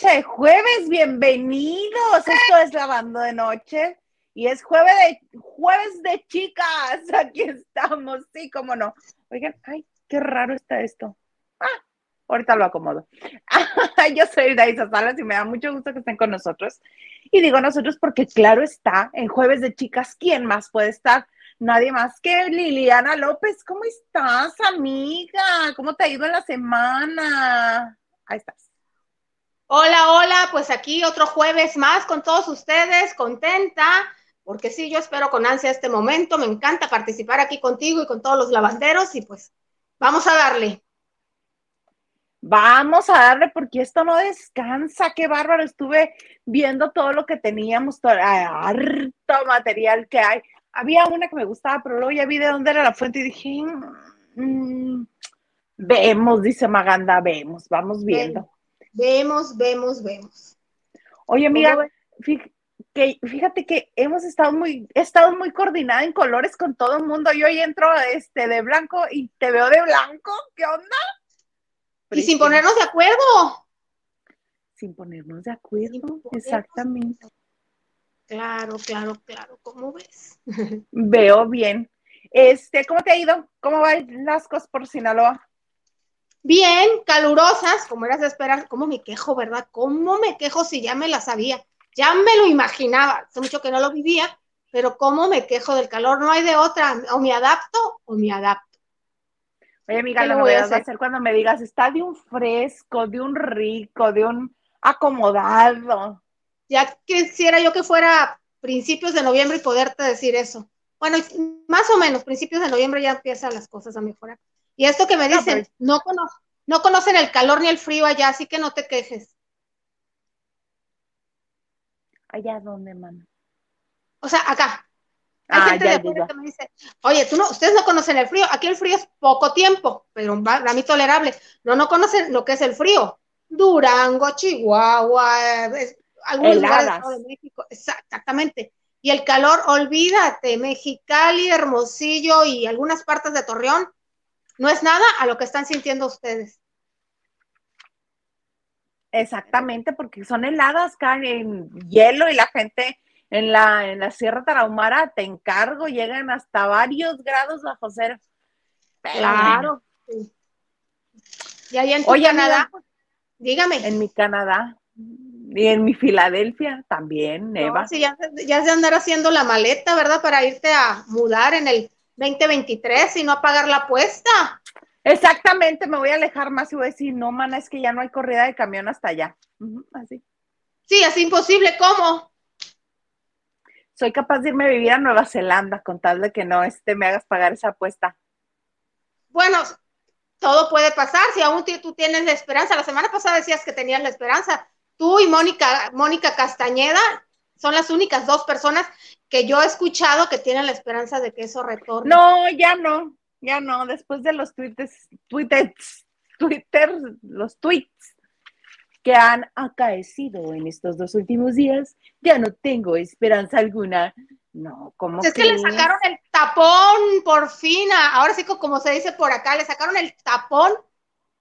Noche de jueves, bienvenidos. Esto es Lavando de Noche y es jueves de, jueves de chicas. Aquí estamos, sí, cómo no. Oigan, ay, qué raro está esto. Ah, ahorita lo acomodo. Yo soy Daisa Salas y me da mucho gusto que estén con nosotros. Y digo nosotros porque claro está, en jueves de chicas, ¿quién más puede estar? Nadie más que Liliana López. ¿Cómo estás, amiga? ¿Cómo te ha ido en la semana? Ahí estás. Hola, hola, pues aquí otro jueves más con todos ustedes, contenta, porque sí, yo espero con ansia este momento, me encanta participar aquí contigo y con todos los lavanderos y pues vamos a darle. Vamos a darle porque esto no descansa, qué bárbaro, estuve viendo todo lo que teníamos, todo, harto material que hay. Había una que me gustaba, pero luego ya vi de dónde era la fuente y dije, mm, vemos, dice Maganda, vemos, vamos viendo. Vemos, vemos, vemos. Oye, amiga, fíjate que hemos estado muy, he estado muy coordinada en colores con todo el mundo. Yo hoy entro este, de blanco y te veo de blanco. ¿Qué onda? Y sin ponernos de acuerdo. Sin ponernos de acuerdo, exactamente. Claro, claro, claro. ¿Cómo ves? Veo bien. Este, ¿cómo te ha ido? ¿Cómo van las cosas por Sinaloa? Bien, calurosas, como eras de esperar. ¿Cómo me quejo, verdad? ¿Cómo me quejo si ya me la sabía? Ya me lo imaginaba, hace mucho que no lo vivía, pero ¿cómo me quejo del calor? No hay de otra, o me adapto o me adapto. Oye, amiga, lo voy a hacer cuando me digas, está de un fresco, de un rico, de un acomodado. Ya quisiera yo que fuera principios de noviembre y poderte decir eso. Bueno, más o menos, principios de noviembre ya empiezan las cosas a mejorar. Y esto que me dicen, no, no, conocen el calor ni el frío allá, así que no te quejes. ¿Allá dónde, mamá? O sea, acá. Hay ah, gente de que me dice, oye, tú no, ustedes no conocen el frío, aquí el frío es poco tiempo, pero para mí tolerable. No, no conocen lo que es el frío. Durango, Chihuahua, algunos lugares de México, exactamente. Y el calor, olvídate, Mexicali, Hermosillo y algunas partes de Torreón, no es nada a lo que están sintiendo ustedes. Exactamente, porque son heladas, caen en hielo y la gente en la, en la Sierra Tarahumara, te encargo, llegan hasta varios grados bajo cero. claro. Y ahí en Canadá, dígame. En mi Canadá y en mi Filadelfia también, Eva. sí, ya, ya se andar haciendo la maleta, ¿verdad? Para irte a mudar en el 2023 y no pagar la apuesta. Exactamente, me voy a alejar más y voy a decir, no, mana, es que ya no hay corrida de camión hasta allá. así. Sí, es imposible, ¿cómo? Soy capaz de irme a vivir a Nueva Zelanda con tal de que no este, me hagas pagar esa apuesta. Bueno, todo puede pasar, si aún tú tienes la esperanza. La semana pasada decías que tenías la esperanza. Tú y Mónica, Mónica Castañeda son las únicas dos personas que yo he escuchado que tienen la esperanza de que eso retorne. No, ya no, ya no. Después de los tweets, tweets, Twitter, los tweets que han acaecido en estos dos últimos días, ya no tengo esperanza alguna. No, como es que le sacaron el tapón por fin, ahora sí como se dice por acá, le sacaron el tapón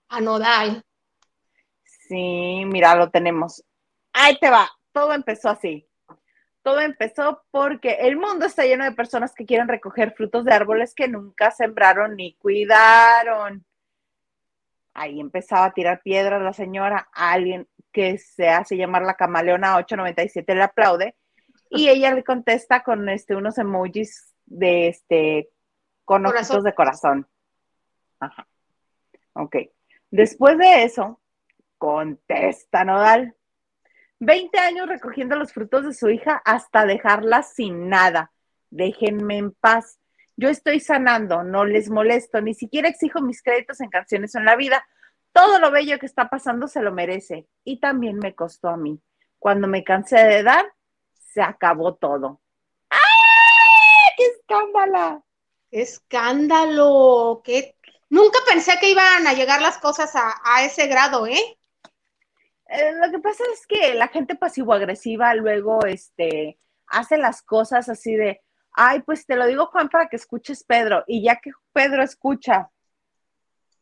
a Nodal. Sí, mira, lo tenemos. Ahí te va, todo empezó así todo empezó porque el mundo está lleno de personas que quieren recoger frutos de árboles que nunca sembraron ni cuidaron. Ahí empezaba a tirar piedras la señora, alguien que se hace llamar la camaleona 897 le aplaude y ella le contesta con este unos emojis de este con ojitos de corazón. Ajá. Ok. Después de eso, contesta Nodal. 20 años recogiendo los frutos de su hija hasta dejarla sin nada. Déjenme en paz. Yo estoy sanando, no les molesto, ni siquiera exijo mis créditos en canciones en la vida. Todo lo bello que está pasando se lo merece. Y también me costó a mí. Cuando me cansé de dar, se acabó todo. ¡Ay! ¡Qué escándalo! ¡Qué escándalo! ¿Qué? Nunca pensé que iban a llegar las cosas a ese grado, ¿eh? Eh, lo que pasa es que la gente pasivo-agresiva luego este, hace las cosas así de, ay, pues te lo digo Juan para que escuches Pedro. Y ya que Pedro escucha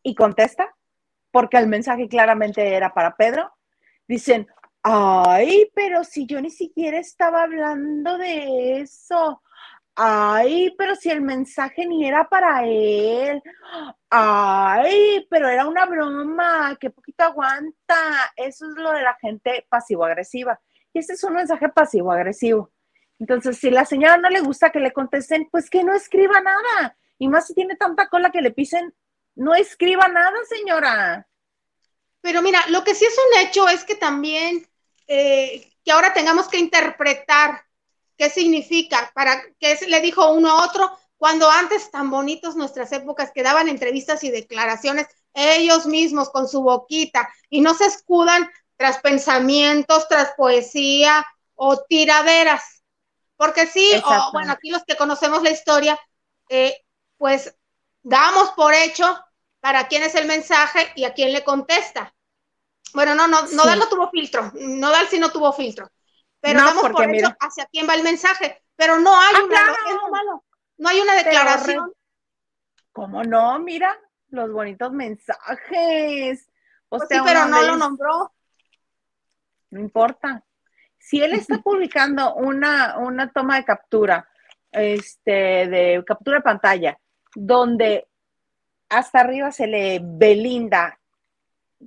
y contesta, porque el mensaje claramente era para Pedro, dicen, ay, pero si yo ni siquiera estaba hablando de eso. Ay, pero si el mensaje ni era para él. Ay, pero era una broma, qué poquito aguanta. Eso es lo de la gente pasivo-agresiva. Y este es un mensaje pasivo-agresivo. Entonces, si la señora no le gusta que le contesten, pues que no escriba nada. Y más si tiene tanta cola que le pisen, no escriba nada, señora. Pero mira, lo que sí es un hecho es que también eh, que ahora tengamos que interpretar qué significa, para qué le dijo uno a otro, cuando antes tan bonitos nuestras épocas que daban entrevistas y declaraciones ellos mismos con su boquita y no se escudan tras pensamientos, tras poesía o tiraderas. Porque sí, o bueno, aquí los que conocemos la historia, eh, pues damos por hecho para quién es el mensaje y a quién le contesta. Bueno, no, no, Nodal no tuvo filtro, Nodal sí no tuvo filtro, pero damos por hecho hacia quién va el mensaje, pero no hay ah, una, no hay una declaración. ¿Cómo no? Mira, los bonitos mensajes. O pues sí, pero no lo nombró. No importa. Si él está publicando una, una toma de captura, este, de captura de pantalla, donde hasta arriba se lee Belinda,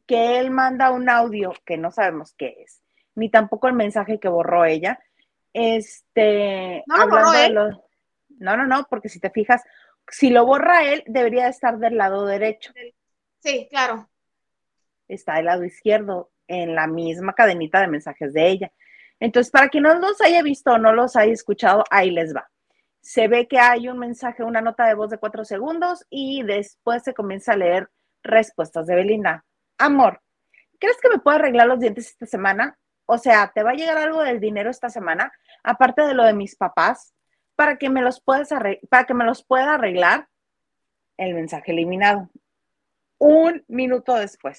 que él manda un audio que no sabemos qué es, ni tampoco el mensaje que borró ella. Este, no hablando no, no, no, porque si te fijas, si lo borra él, debería estar del lado derecho. Sí, claro. Está del lado izquierdo, en la misma cadenita de mensajes de ella. Entonces, para quien no los haya visto o no los haya escuchado, ahí les va. Se ve que hay un mensaje, una nota de voz de cuatro segundos y después se comienza a leer respuestas de Belinda. Amor, ¿crees que me puedo arreglar los dientes esta semana? O sea, ¿te va a llegar algo del dinero esta semana? Aparte de lo de mis papás, para que me los puedas para que me los pueda arreglar. El mensaje eliminado. Un minuto después.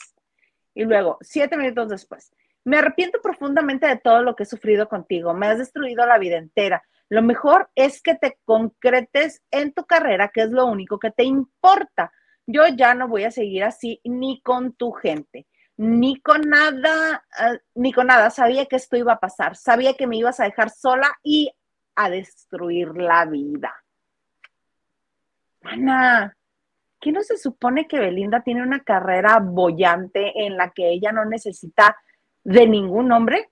Y luego, siete minutos después. Me arrepiento profundamente de todo lo que he sufrido contigo. Me has destruido la vida entera. Lo mejor es que te concretes en tu carrera, que es lo único que te importa. Yo ya no voy a seguir así ni con tu gente, ni con nada, eh, ni con nada. Sabía que esto iba a pasar. Sabía que me ibas a dejar sola y a destruir la vida. Ana, ¿qué no se supone que Belinda tiene una carrera bollante en la que ella no necesita de ningún hombre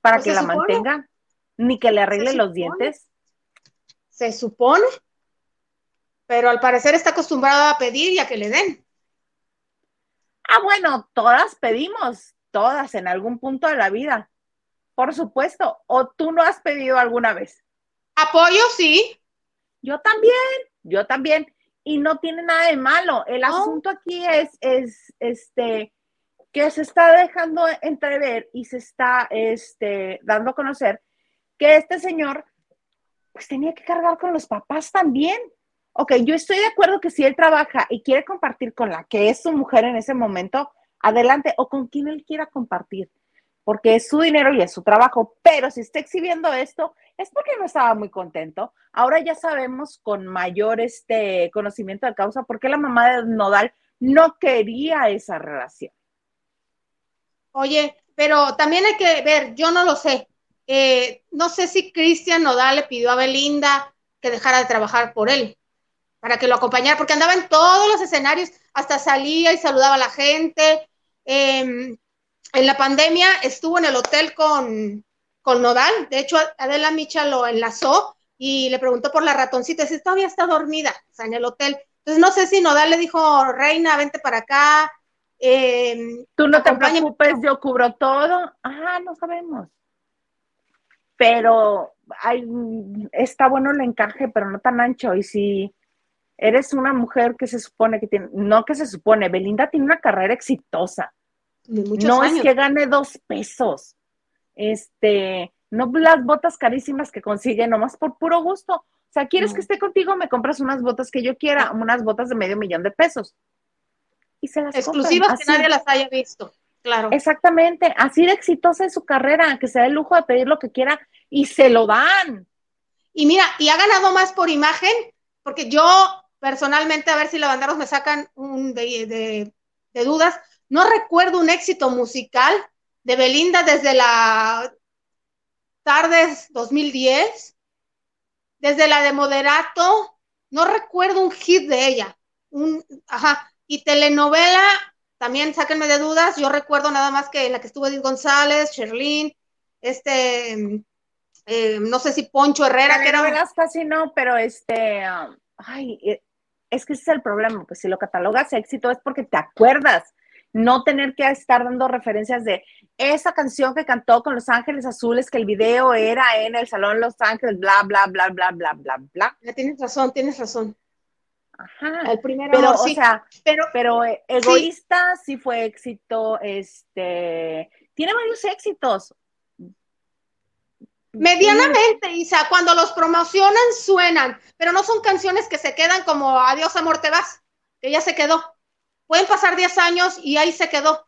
para pues que la mantenga, ni que le arregle los dientes? Se supone, pero al parecer está acostumbrada a pedir y a que le den. Ah, bueno, todas pedimos, todas en algún punto de la vida. Por supuesto. ¿O tú no has pedido alguna vez? Apoyo, sí. Yo también, yo también. Y no tiene nada de malo. El asunto aquí es, es, este, que se está dejando entrever y se está, este, dando a conocer que este señor, pues tenía que cargar con los papás también. Ok, yo estoy de acuerdo que si él trabaja y quiere compartir con la que es su mujer en ese momento, adelante, o con quien él quiera compartir porque es su dinero y es su trabajo, pero si está exhibiendo esto es porque no estaba muy contento. Ahora ya sabemos con mayor este conocimiento de causa por qué la mamá de Nodal no quería esa relación. Oye, pero también hay que ver, yo no lo sé. Eh, no sé si Cristian Nodal le pidió a Belinda que dejara de trabajar por él, para que lo acompañara, porque andaba en todos los escenarios, hasta salía y saludaba a la gente. Eh, en la pandemia estuvo en el hotel con, con Nodal, de hecho Adela Micha lo enlazó y le preguntó por la ratoncita, si todavía está dormida, o sea, en el hotel. Entonces no sé si Nodal le dijo, Reina, vente para acá. Em, Tú no te preocupes, yo cubro todo. Ah, no sabemos. Pero hay, está bueno el encaje, pero no tan ancho. Y si eres una mujer que se supone que tiene, no que se supone, Belinda tiene una carrera exitosa no es que gane dos pesos. Este, no las botas carísimas que consigue nomás por puro gusto. O sea, ¿quieres que esté contigo? Me compras unas botas que yo quiera, unas botas de medio millón de pesos. Y se las Exclusivas que nadie las haya visto. Claro. Exactamente. Así de exitosa es su carrera, que se da el lujo de pedir lo que quiera y se lo dan. Y mira, y ha ganado más por imagen, porque yo personalmente, a ver si la banderos me sacan un de, dudas, no recuerdo un éxito musical de Belinda desde la tardes 2010, desde la de Moderato, no recuerdo un hit de ella. Un, ajá, y telenovela, también sáquenme de dudas, yo recuerdo nada más que la que estuvo Edith González, Sherlyn, este, eh, no sé si Poncho Herrera, que era... casi no, pero este, um, ay, eh, es que ese es el problema, pues si lo catalogas éxito es porque te acuerdas, no tener que estar dando referencias de esa canción que cantó con Los Ángeles Azules, que el video era en el Salón Los Ángeles, bla, bla, bla, bla, bla, bla, bla. Ya tienes razón, tienes razón. Ajá. El primero, pero, o sea, pero, pero eh, egoísta sí. fue éxito, este, tiene varios éxitos. Medianamente, Isa, cuando los promocionan suenan, pero no son canciones que se quedan como Adiós, amor, te vas, que ya se quedó. Pueden pasar 10 años y ahí se quedó.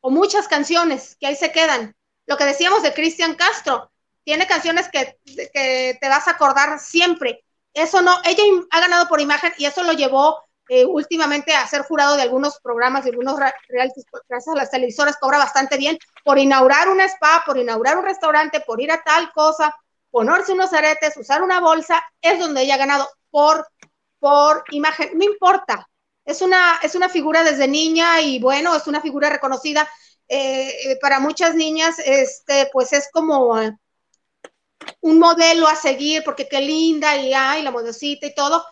O muchas canciones que ahí se quedan. Lo que decíamos de Cristian Castro, tiene canciones que, que, te vas a acordar siempre. Eso no, ella ha ganado por imagen y eso lo llevó eh, últimamente a ser jurado de algunos programas, de algunos realities, gracias a las televisoras, cobra bastante bien por inaugurar un spa, por inaugurar un restaurante, por ir a tal cosa, ponerse unos aretes, usar una bolsa, es donde ella ha ganado por, por imagen. No importa, es una, es una figura desde niña y bueno, es una figura reconocida. Eh, para muchas niñas, este, pues es como eh, un modelo a seguir, porque qué linda y ay, la modosita y todo.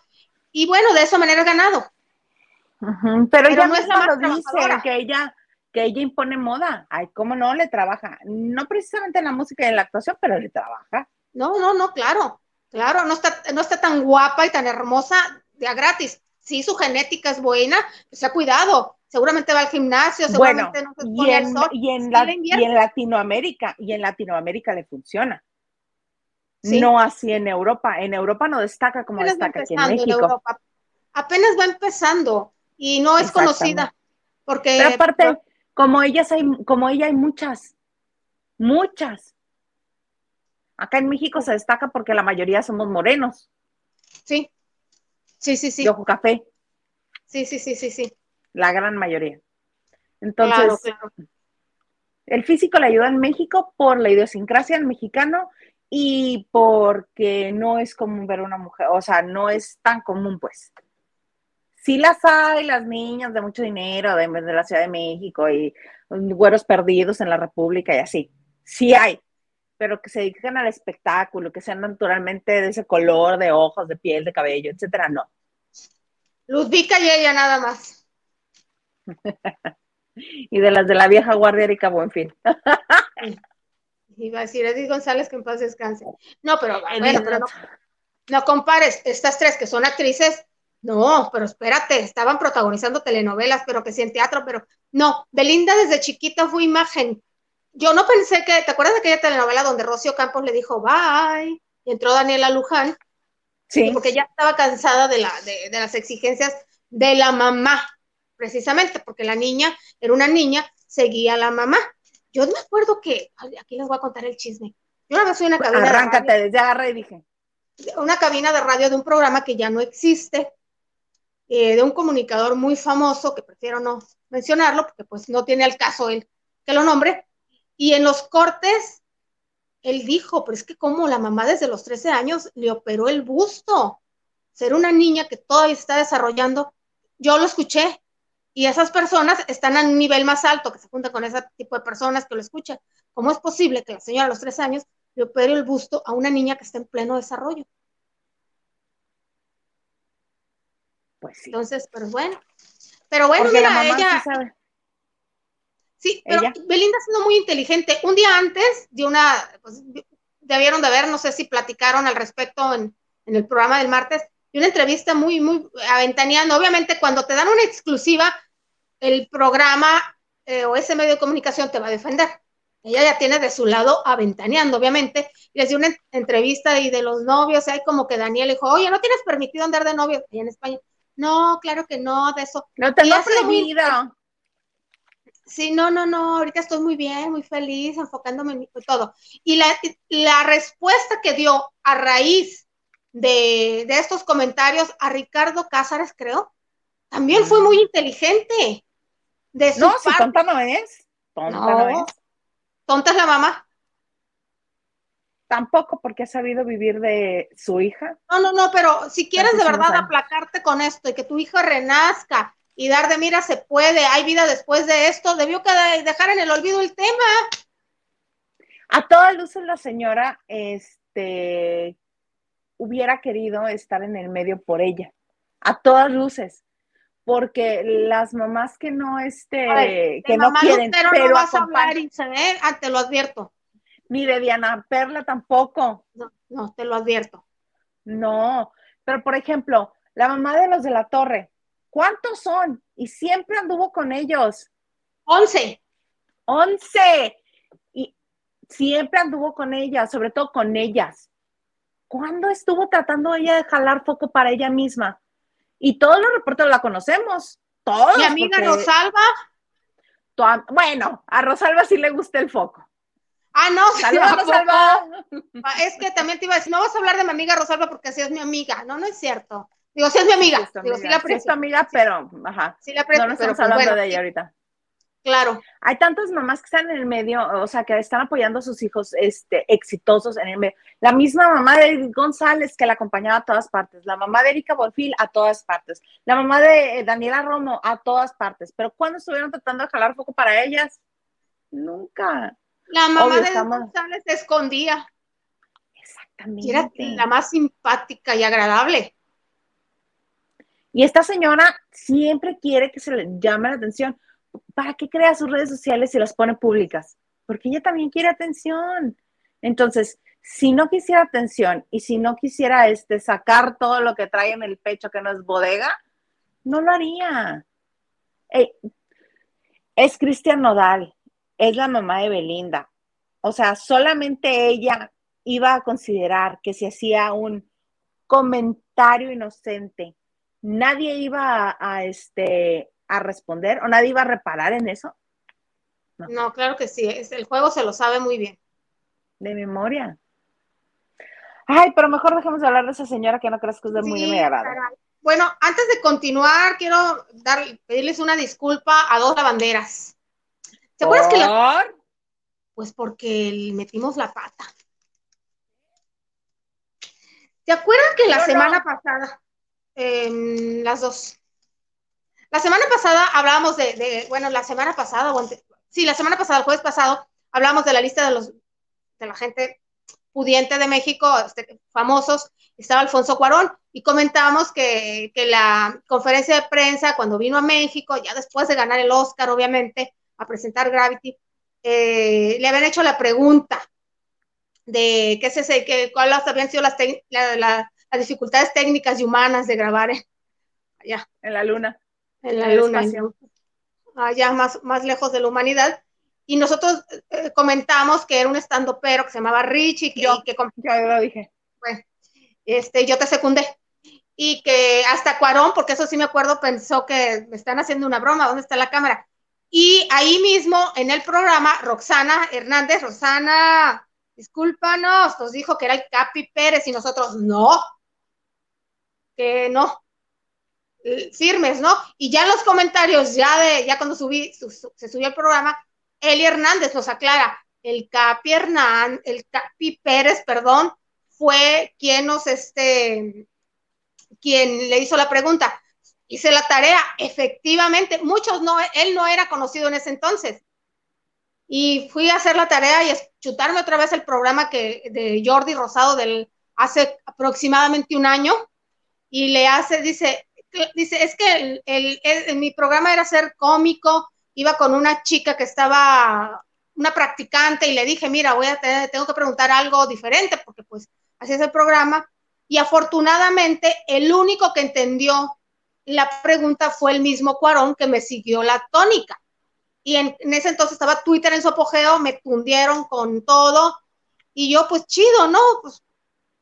Y bueno, de esa manera ha ganado. Pero, ella no es la lo dice, que ella, que ella impone moda. Ay, cómo no, le trabaja. No precisamente en la música y en la actuación, pero le trabaja. No, no, no, claro, claro, no está, no está tan guapa y tan hermosa de a gratis sí, su genética es buena, se ha cuidado, seguramente va al gimnasio, seguramente no se y en, y, en Latinoamérica, y en Latinoamérica le funciona. No así en Europa. En Europa no destaca como destaca aquí en México. Apenas va empezando y no es conocida. Porque, Pero aparte, como ellas hay, como ella hay muchas, muchas. Acá en México se destaca porque la mayoría somos morenos. Sí. Sí, sí, sí. Ojo café. Sí, sí, sí, sí, sí. La gran mayoría. Entonces, el físico le ayuda en México por la idiosincrasia del mexicano y porque no es común ver una mujer, o sea, no es tan común, pues. Sí las hay, las niñas de mucho dinero, de, de la Ciudad de México y güeros perdidos en la República y así. Sí hay, pero que se dedican al espectáculo, que sean naturalmente de ese color de ojos, de piel, de cabello, etcétera, no. Ludvika y ella nada más. y de las de la vieja guardia Erika Buenfil. Iba a decir Edith González que en paz descanse. No, pero bueno, pero no, no compares estas tres que son actrices. No, pero espérate, estaban protagonizando telenovelas, pero que sí en teatro, pero no, Belinda desde chiquita fue imagen yo no pensé que, ¿te acuerdas de aquella telenovela donde Rocío Campos le dijo bye? Y entró Daniela Luján. Sí. Porque ya estaba cansada de, la, de, las exigencias de la mamá, precisamente, porque la niña era una niña, seguía a la mamá. Yo me acuerdo que, aquí les voy a contar el chisme. Yo una vez fui a una cabina. Arráncate, de desde agarra y dije. Una cabina de radio de un programa que ya no existe, eh, de un comunicador muy famoso, que prefiero no mencionarlo, porque pues no tiene al caso él que lo nombre, y en los cortes, él dijo, pero es que como la mamá desde los 13 años le operó el busto, ser una niña que todavía está desarrollando, yo lo escuché, y esas personas están a un nivel más alto, que se juntan con ese tipo de personas que lo escuchan. ¿Cómo es posible que la señora a los 13 años le opere el busto a una niña que está en pleno desarrollo? Pues sí. Entonces, pero bueno. Pero bueno, mira, ella, Sí, pero Belinda siendo muy inteligente. Un día antes de una, pues, debieron de ver, no sé si platicaron al respecto en, el programa del martes, y una entrevista muy, muy aventaneando. Obviamente, cuando te dan una exclusiva, el programa eh, o ese medio de comunicación te va a defender. Ella ya tiene de su lado aventaneando, obviamente. Y les dio una entrevista y de los novios, hay como que Daniel dijo, oye, ¿no tienes permitido andar de novio? Y en España, no, claro que no, de eso. No tengo prohibido. Sí, no, no, no, ahorita estoy muy bien, muy feliz, enfocándome en todo. Y la, la respuesta que dio a raíz de, de, estos comentarios a Ricardo Cázares, creo, también fue muy inteligente. De su no, si tonta no es. Tonta no. es. Tonta es la mamá. Tampoco porque ha sabido vivir de su hija. No, no, no, pero si quieres de verdad aplacarte con esto y que tu hija renazca y dar de mira se puede, hay vida después de esto, debió dejar en el olvido el tema. A todas luces la señora este, hubiera querido estar en el medio por ella, a todas luces, porque las mamás que no, este, que no quieren, pero no vas a hablar y ah, te lo advierto. Ni de Diana Perla tampoco. No, no, te lo advierto. No, pero por ejemplo, la mamá de los de la torre, ¿cuántos son? Y siempre anduvo con ellos. Once. Once siempre anduvo con ella, sobre todo con ellas. ¿Cuándo estuvo tratando ella de jalar foco para ella misma? Y todos los reporteros la conocemos. Todos. Mi amiga Rosalba. bueno, a Rosalba sí le gusta el foco. Ah, no, Saludos, Rosalba. Ah, es que también te iba a decir, no vas a hablar de mi amiga Rosalba porque así es mi amiga. No, no es cierto. Digo, sí es mi amiga. Sí, Digo, sí la aprecio. Sí es tu amiga, pero, ajá. Sí la aprecio, no, no estamos pues hablando de ella ahorita. Claro. Hay tantas mamás que están en el medio, o sea, que están apoyando a sus hijos este, exitosos en el medio. La misma mamá de Edith González que la acompañaba a todas partes, la mamá de Erika Bonfil a todas partes, la mamá de eh, Daniela Romo a todas partes. Pero cuando estuvieron tratando de jalar foco para ellas? Nunca. La mamá de Edith González se escondía. Exactamente. Era la más simpática y agradable. Y esta señora siempre quiere que se le llame la atención ¿para qué crea sus redes sociales y las pone públicas? Porque ella también quiere atención. Entonces, si no quisiera atención y si no quisiera este, sacar todo lo que trae en el pecho que no es bodega, no lo haría. es Cristian Nodal, es la mamá de Belinda. O sea, solamente ella iba a considerar que si hacía un comentario inocente, nadie iba a este, a responder o nadie iba a reparar en eso. No, claro que sí, es, el juego se lo sabe muy bien. De memoria. Ay, pero mejor dejemos de hablar de esa señora que no crees que es de muy sí, Bueno, antes de continuar, quiero dar, pedirles una disculpa a dos lavanderas. ¿Te acuerdas que la... Pues porque metimos la pata. ¿Te acuerdas que la semana pasada, em, las dos, la semana pasada hablábamos de, bueno, la semana pasada, sí, la semana pasada, el jueves pasado, hablábamos de la lista de los, de la gente pudiente de México, este, famosos, estaba Alfonso Cuarón, y comentábamos que, la conferencia de prensa, cuando vino a México, ya después de ganar el Oscar, obviamente, a presentar Gravity, eh, le habían hecho la pregunta de qué sé, que, cuáles habían sido las, las dificultades técnicas y humanas de grabar allá. En la luna en la luna, allá más, más lejos de la humanidad. Y nosotros eh, comentamos que era un estando pero que se llamaba Richie, que, yo, que lo dije. Bueno, este, yo te secundé. Y que hasta Cuarón, porque eso sí me acuerdo, pensó que me están haciendo una broma, ¿dónde está la cámara? Y ahí mismo, en el programa, Roxana Hernández, Roxana, discúlpanos, nos dijo que era el Capi Pérez y nosotros, no, que no, firmes, ¿no? Y ya en los comentarios, ya de, ya cuando subí, se subió el programa, Eli Hernández nos aclara, el Capi Hernández, el Capi Pérez, perdón, fue quien nos, este, quien le hizo la pregunta. Hice la tarea, efectivamente, muchos no, él no era conocido en ese entonces. Y fui a hacer la tarea y chutarme otra vez el programa que, de Jordi Rosado del hace aproximadamente un año y le hace, dice, dice, es que el, mi programa era ser cómico, iba con una chica que estaba, una practicante, y le dije, mira, voy a tener, tengo que preguntar algo diferente, porque pues así es el programa. Y afortunadamente, el único que entendió la pregunta fue el mismo Cuarón que me siguió la tónica. Y en, en ese entonces estaba Twitter en su apogeo, me tundieron con todo. Y yo, pues chido, ¿no? Pues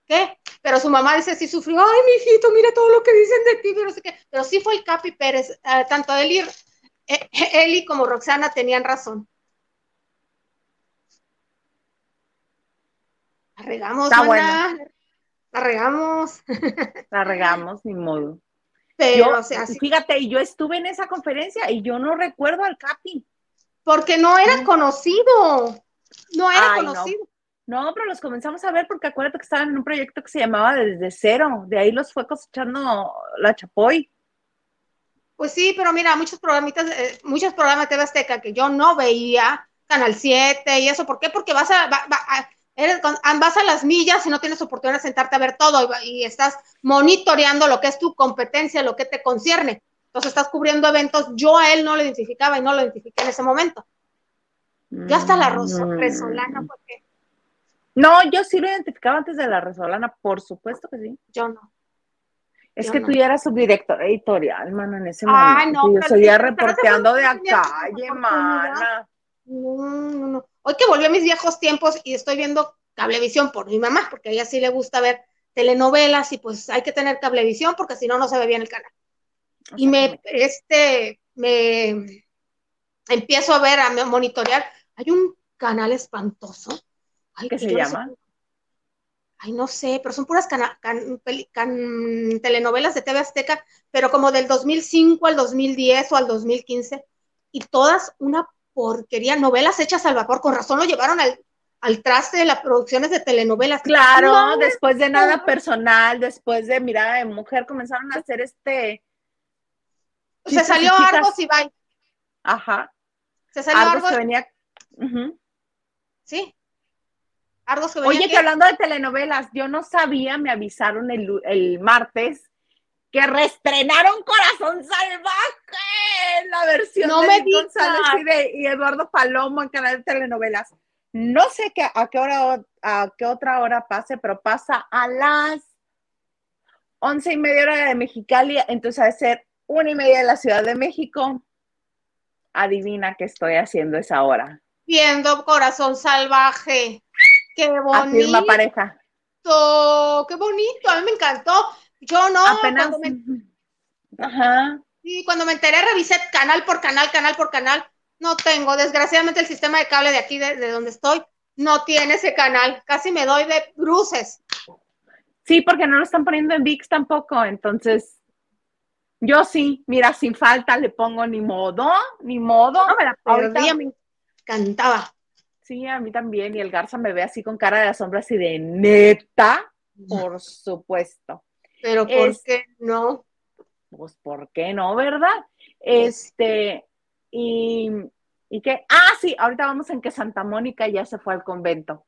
¿qué? Pero su mamá dice, sí sufrió, ay, mi hijito, mira todo lo que dicen de ti, pero, sé qué. pero sí fue el Capi Pérez, eh, tanto él y, eh, Eli como Roxana tenían razón. La regamos, Está buena. La regamos. La regamos, ni modo. Pero, o sea, fíjate, y yo estuve en esa conferencia y yo no recuerdo al Capi. Porque no era conocido. No era conocido. No. Pero los comenzamos a ver porque acuérdate que estaban en un proyecto que se llamaba Desde Cero. De ahí los fue cosechando la Chapoy. Pues sí, pero mira, muchos programitas, eh, muchos programas de TV Azteca que yo no veía, Canal 7 y eso, ¿por qué? Porque vas a, vas a las millas y no tienes oportunidad de sentarte a ver todo y, estás monitoreando lo que es tu competencia, lo que te concierne. Entonces estás cubriendo eventos, yo a él no lo identificaba y no lo identifiqué en ese momento. Ya hasta la mm. resolana, ¿por qué? No, yo sí lo identificaba antes de la resolana, por supuesto que sí. Yo no. Es que tú ya eras subdirector editorial, mano, en ese momento. No, yo seguía reporteando de acá, calle, mana. No, no, no. Hoy que volví a mis viejos tiempos y estoy viendo cablevisión por mi mamá, porque a ella sí le gusta ver telenovelas y pues hay que tener cablevisión porque si no, no se ve bien el canal. Y me, este, me empiezo a ver, a monitorear. Hay un canal espantoso. ¿Qué se llama? ay, no sé, pero son puras telenovelas de TV Azteca, pero como del 2005 al 2010 o al 2015, y todas una porquería, novelas hechas al vapor, con razón lo llevaron al, traste de las producciones de telenovelas. Claro, después de nada personal, después de Mirada de Mujer, comenzaron a hacer este... Se salió Argos y Bye. Ajá. Se salió Argos. Que venía... Sí, Oye, que hablando de telenovelas, yo no sabía, me avisaron el, martes que reestrenaron Corazón Salvaje, la versión de González y, Eduardo Palomo en canal de telenovelas. No sé qué, a qué hora, a qué otra hora pase, pero pasa a las once y media hora de Mexicali, entonces a ser una y media de la Ciudad de México. Adivina qué estoy haciendo esa hora. Viendo Corazón Salvaje. Qué bonito. pareja. Qué bonito, a mí me encantó. Yo no. Apenas. Cuando me... Ajá. Sí, cuando me enteré, revisé canal por canal, canal por canal. No tengo, desgraciadamente el sistema de cable de aquí, de, donde estoy, no tiene ese canal. Casi me doy de bruces. Sí, porque no lo están poniendo en VIX tampoco, entonces yo sí, mira, sin falta le pongo ni modo, ni modo. No me la Ahorita me encantaba. Sí, a mí también. Y el Garza me ve así con cara de asombro, así de neta, por supuesto. Pero ¿por qué no? Pues, ¿por qué no, verdad? Este, y, y que, ah, sí, ahorita vamos en que Santa Mónica ya se fue al convento,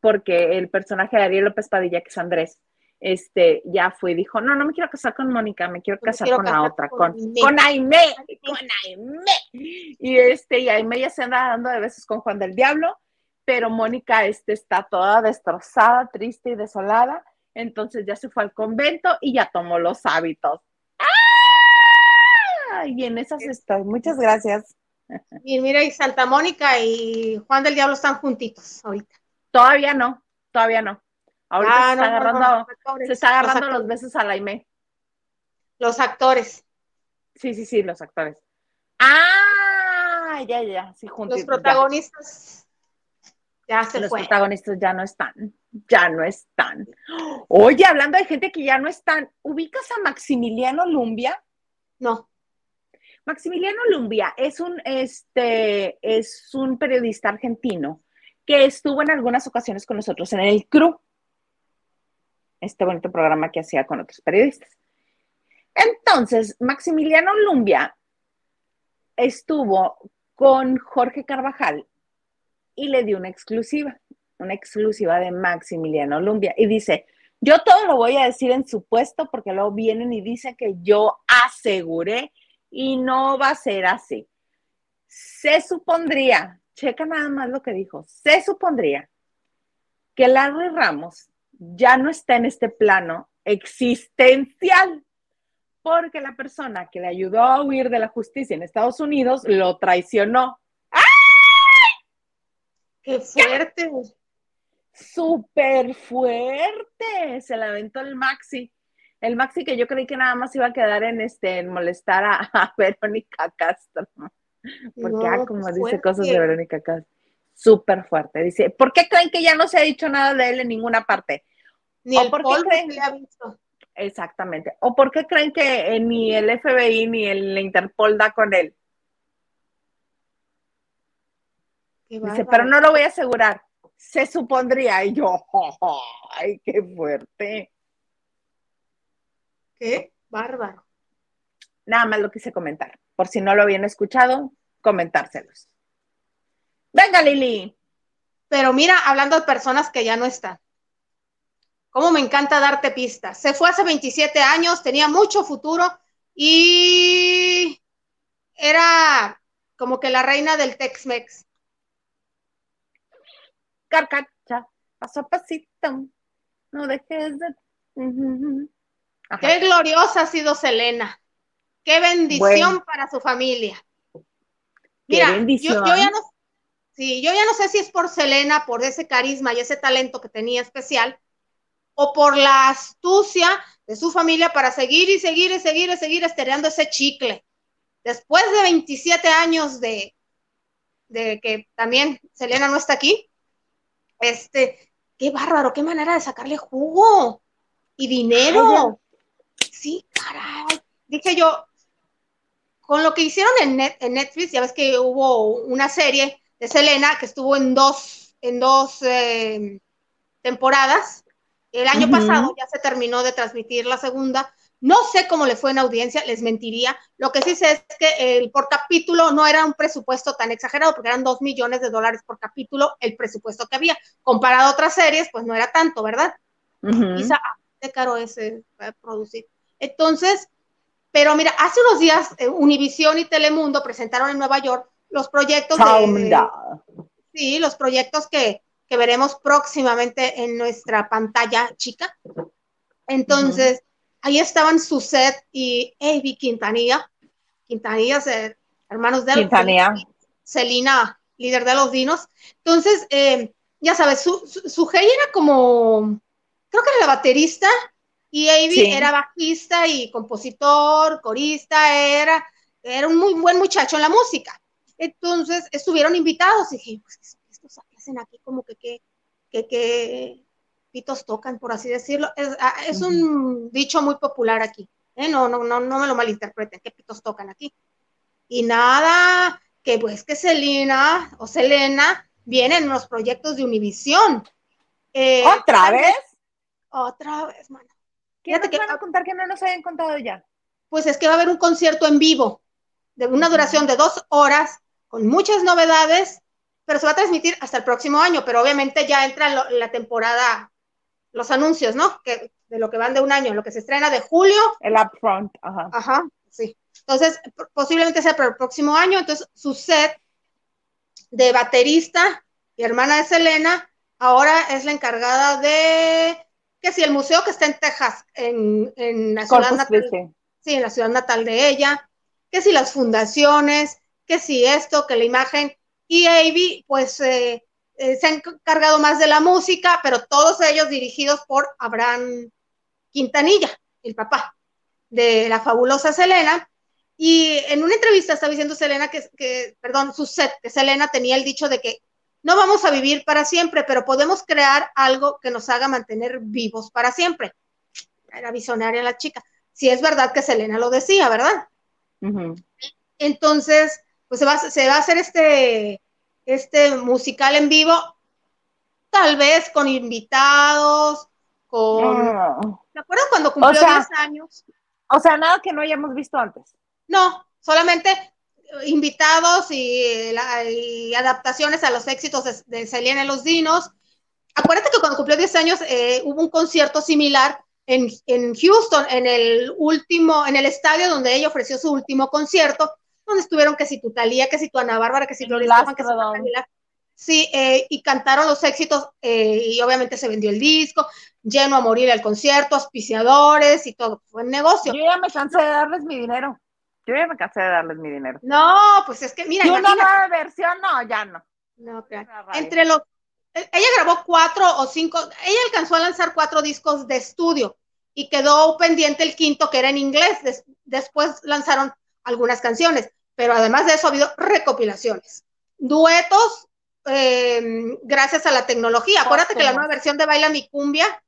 porque el personaje de Ariel López Padilla, que es Andrés, este, ya fue dijo, no, no me quiero casar con Mónica, me quiero casar con la otra, con, con Aime, con Aime. Y este, y Aime ya se anda dando de besos con Juan del Diablo, pero Mónica este, está toda destrozada, triste y desolada, entonces ya se fue al convento y ya tomó los hábitos. ¡Ah! Y en esas estoy, muchas gracias. Y mira, y Santa Mónica y Juan del Diablo están juntitos ahorita. Todavía no, todavía no. Ahorita ah, se, está agarrando, se está agarrando los, besos a Laime. Los actores. Sí, sí, sí, los actores. Ah, ya, ya, sí, juntos. Los protagonistas ya, se Los protagonistas ya no están, ya no están. Oye, hablando de gente que ya no están, ¿ubicas a Maximiliano Lumbia? No. Maximiliano Lumbia es un, este, es un periodista argentino que estuvo en algunas ocasiones con nosotros en el CRU este bonito programa que hacía con otros periodistas. Entonces, Maximiliano Lumbia estuvo con Jorge Carvajal y le dio una exclusiva, una exclusiva de Maximiliano Lumbia. Y dice, yo todo lo voy a decir en su puesto porque luego vienen y dicen que yo aseguré y no va a ser así. Se supondría, checa nada más lo que dijo, se supondría que Larry Ramos ya no está en este plano existencial, porque la persona que le ayudó a huir de la justicia en Estados Unidos lo traicionó. ¡Ay! ¡Qué fuerte! Súper fuerte. Se la aventó el Maxi. El Maxi que yo creí que nada más iba a quedar en este, en molestar a, Verónica Castro. Porque, ah, como dice cosas de Verónica Castro súper fuerte. Dice, ¿por qué creen que ya no se ha dicho nada de él en ninguna parte? Ni el se le ha visto. Exactamente. ¿O por qué creen que eh, ni el FBI ni el Interpol da con él? Dice, pero no lo voy a asegurar. Se supondría. Y yo, ¡ay, qué fuerte! Qué bárbaro. Nada más lo quise comentar. Por si no lo habían escuchado, comentárselos. Venga, Lili. Pero mira, hablando de personas que ya no están. Cómo me encanta darte pistas. Se fue hace 27 años, tenía mucho futuro y era como que la reina del Tex-Mex. Carcacha, paso a pasito, no dejes de... Qué gloriosa ha sido Selena. Qué bendición para su familia. Mira, yo, ya no, sí, yo ya no sé si es por Selena, por ese carisma y ese talento que tenía especial, o por la astucia de su familia para seguir y seguir y seguir y seguir estereando ese chicle. Después de 27 años de, de que también Selena no está aquí, este, qué bárbaro, qué manera de sacarle jugo y dinero. Sí, caray. Dije yo, con lo que hicieron en, Netflix, ya ves que hubo una serie de Selena que estuvo en dos, en dos eh, temporadas. El año pasado ya se terminó de transmitir la segunda. No sé cómo le fue en audiencia, les mentiría. Lo que sí sé es que el por capítulo no era un presupuesto tan exagerado, porque eran dos millones de dólares por capítulo el presupuesto que había. Comparado a otras series, pues no era tanto, ¿verdad? Quizá ah, de caro ese producir. Entonces, pero mira, hace unos días eh, Univisión y Telemundo presentaron en Nueva York los proyectos de, sí, los proyectos que, que veremos próximamente en nuestra pantalla chica. Entonces, ahí estaban Suset y Avi Quintanilla. Quintanilla, hermanos de Quintanilla. Celina, líder de los dinos. Entonces, eh, ya sabes, su, su, era como, creo que era la baterista, y Avi era bajista y compositor, corista, era, era un muy buen muchacho en la música. Entonces, estuvieron invitados y dije, pues, hacen aquí como que, que, que, pitos tocan, por así decirlo. Es, ah, un dicho muy popular aquí. ¿eh? No, no, no, no me lo malinterpreten, que pitos tocan aquí. Y nada, que pues que Selena o Selena vienen en los proyectos de Univisión. Eh, ¿Otra vez? Otra vez, mano. ¿Qué te van a contar que no nos hayan contado ya? Pues es que va a haber un concierto en vivo de una duración de dos horas con muchas novedades pero se va a transmitir hasta el próximo año, pero obviamente ya entra la temporada, los anuncios, ¿no? Que, de lo que van de un año, lo que se estrena de julio. El upfront, ajá. Ajá, sí. Entonces, posiblemente sea para el próximo año, entonces su set de baterista y hermana de Selena, ahora es la encargada de, que si el museo que está en Texas, en, en la ciudad natal, sí, en la ciudad natal de ella, que si las fundaciones, que si esto, que la imagen, y Avi, pues eh, eh, se han encargado más de la música, pero todos ellos dirigidos por Abraham Quintanilla, el papá de la fabulosa Selena. Y en una entrevista estaba diciendo Selena que, que perdón, su set, que Selena tenía el dicho de que no vamos a vivir para siempre, pero podemos crear algo que nos haga mantener vivos para siempre. Era visionaria la chica. Si es verdad que Selena lo decía, ¿verdad? Entonces, pues se va, se va a hacer este, este musical en vivo, tal vez con invitados, con... ¿Te acuerdas cuando cumplió 10 años? O sea, nada que no hayamos visto antes. No, solamente invitados y, adaptaciones a los éxitos de, de Selena y los Dinos. Acuérdate que cuando cumplió 10 años eh, hubo un concierto similar en, en, Houston, en el último, en el estadio donde ella ofreció su último concierto, donde estuvieron que si tu Talía, que si tu Ana Bárbara, que si Gloria Estefan, que si tu Sí, eh, y cantaron los éxitos eh, y obviamente se vendió el disco, lleno a morir el concierto, auspiciadores y todo, fue un negocio. Yo ya me cansé de darles mi dinero. Yo ya me cansé de darles mi dinero. No, pues es que mira. Y una nueva versión, no, ya no. No, claro. Entre los. E, ella grabó cuatro o cinco, ella alcanzó a lanzar cuatro discos de estudio y quedó pendiente el quinto que era en inglés. después lanzaron algunas canciones pero además de eso ha habido recopilaciones, duetos, eh, gracias a la tecnología. Acuérdate que la nueva versión de Baila mi cumbia,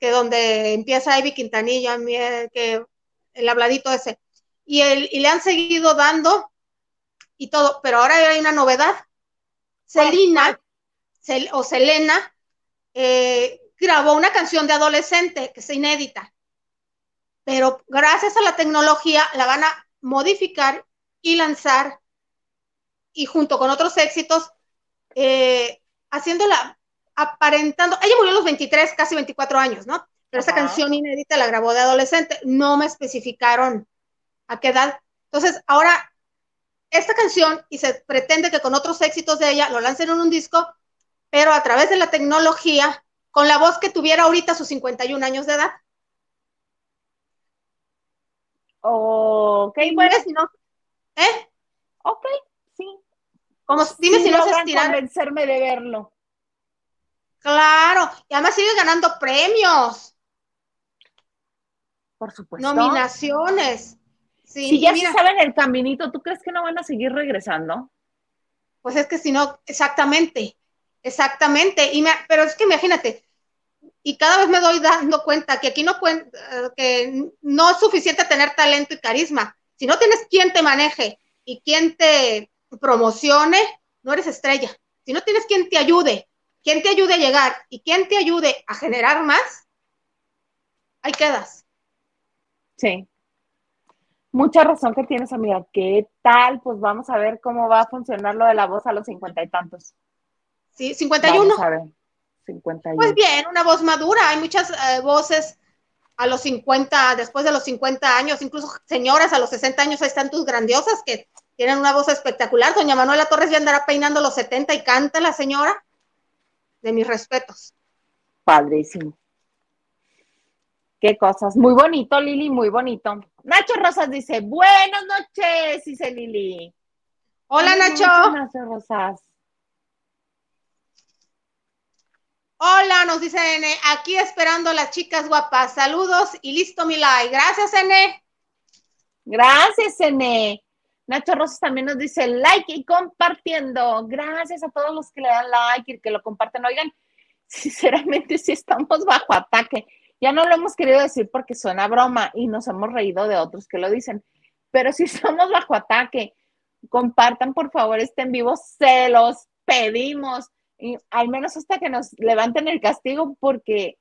que donde empieza Ivy Quintanilla, que el habladito ese, y, el, y le han seguido dando y todo, pero ahora hay una novedad. Selena, o Selena, eh, grabó una canción de adolescente que es inédita, pero gracias a la tecnología la van a modificar y lanzar y junto con otros éxitos, eh, haciéndola, aparentando, ella murió a los 23, casi 24 años, ¿no? Pero esa canción inédita la grabó de adolescente, no me especificaron a qué edad. Entonces, ahora, esta canción, y se pretende que con otros éxitos de ella lo lancen en un disco, pero a través de la tecnología, con la voz que tuviera ahorita sus 51 años de edad. Ok, bueno, si no, ¿eh? Ok, sí. Como, dime si no se convencerme de verlo. Claro, y además sigue ganando premios. Por supuesto. Nominaciones. Sí, si ya se saben el caminito, ¿tú crees que no van a seguir regresando? Pues es que si no, exactamente, exactamente. Y pero es que imagínate, y cada vez me doy dando cuenta que aquí no, eh, que no es suficiente tener talento y carisma. Si no tienes quien te maneje y quien te promocione, no eres estrella. Si no tienes quien te ayude, quien te ayude a llegar y quien te ayude a generar más, ahí quedas. Sí. Mucha razón que tienes, amiga. ¿Qué tal? Pues vamos a ver cómo va a funcionar lo de la voz a los cincuenta y tantos. Sí, 51. Vamos a ver. 51. Pues bien, una voz madura. Hay muchas eh, voces a los 50, después de los 50 años, incluso señoras a los 60 años, ahí están tus grandiosas que tienen una voz espectacular. Doña Manuela Torres ya andará peinando los 70 y canta la señora. De mis respetos. Padrísimo. Qué cosas. Muy bonito, Lili, muy bonito. Nacho Rosas dice, buenas noches, dice Lili. Hola, Nacho. Nacho Rosas. Hola, nos dice N, aquí esperando las chicas guapas. Saludos y listo mi like. Gracias, N. Gracias, N. Nacho Rosas también nos dice like y compartiendo. Gracias a todos los que le dan like y que lo comparten. Oigan, sinceramente sí estamos bajo ataque. Ya no lo hemos querido decir porque suena broma y nos hemos reído de otros que lo dicen, pero si estamos bajo ataque. Compartan por favor este en vivo, se los pedimos y al menos hasta que nos levanten el castigo, porque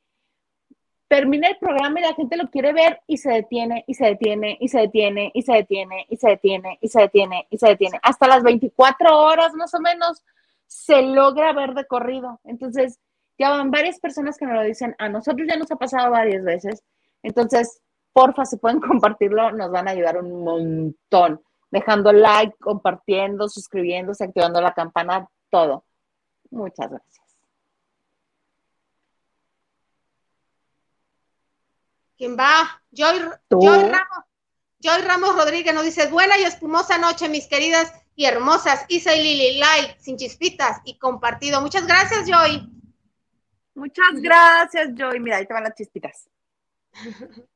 termina el programa y la gente lo quiere ver y se detiene, y se detiene, y se detiene, y se detiene, y se detiene, y se detiene, y se detiene. Hasta las 24 horas más o menos se logra ver de corrido. Entonces, ya van varias personas que nos lo dicen, a nosotros ya nos ha pasado varias veces. Entonces, porfa, si pueden compartirlo, nos van a ayudar un montón. Dejando like, compartiendo, suscribiéndose, activando la campana, todo. Muchas gracias. ¿Quién va? Joy, Ramos. Joy Ramos Rodríguez nos dice, buena y espumosa noche, mis queridas y hermosas Isa y Lili, like, sin chispitas y compartido. Muchas gracias, Joy. Muchas gracias, Joy. Mira, ahí te van las chispitas.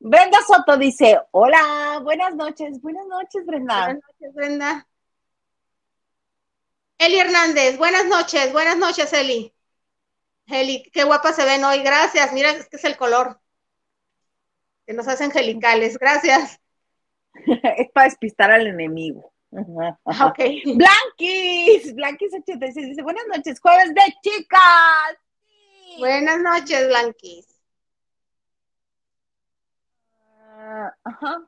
Brenda Soto dice, hola, buenas noches. Buenas noches, Brenda. Buenas noches, Brenda. Eli Hernández, buenas noches, buenas noches, Eli. Eli, qué guapa se ven hoy, gracias. Mira, es que es el color que nos hacen angelicales, gracias. es para despistar al enemigo. Ok. Blanquis, Blanquis 86 dice, buenas noches, jueves de chicas. Buenas noches, Blanquis. Ah, ajá.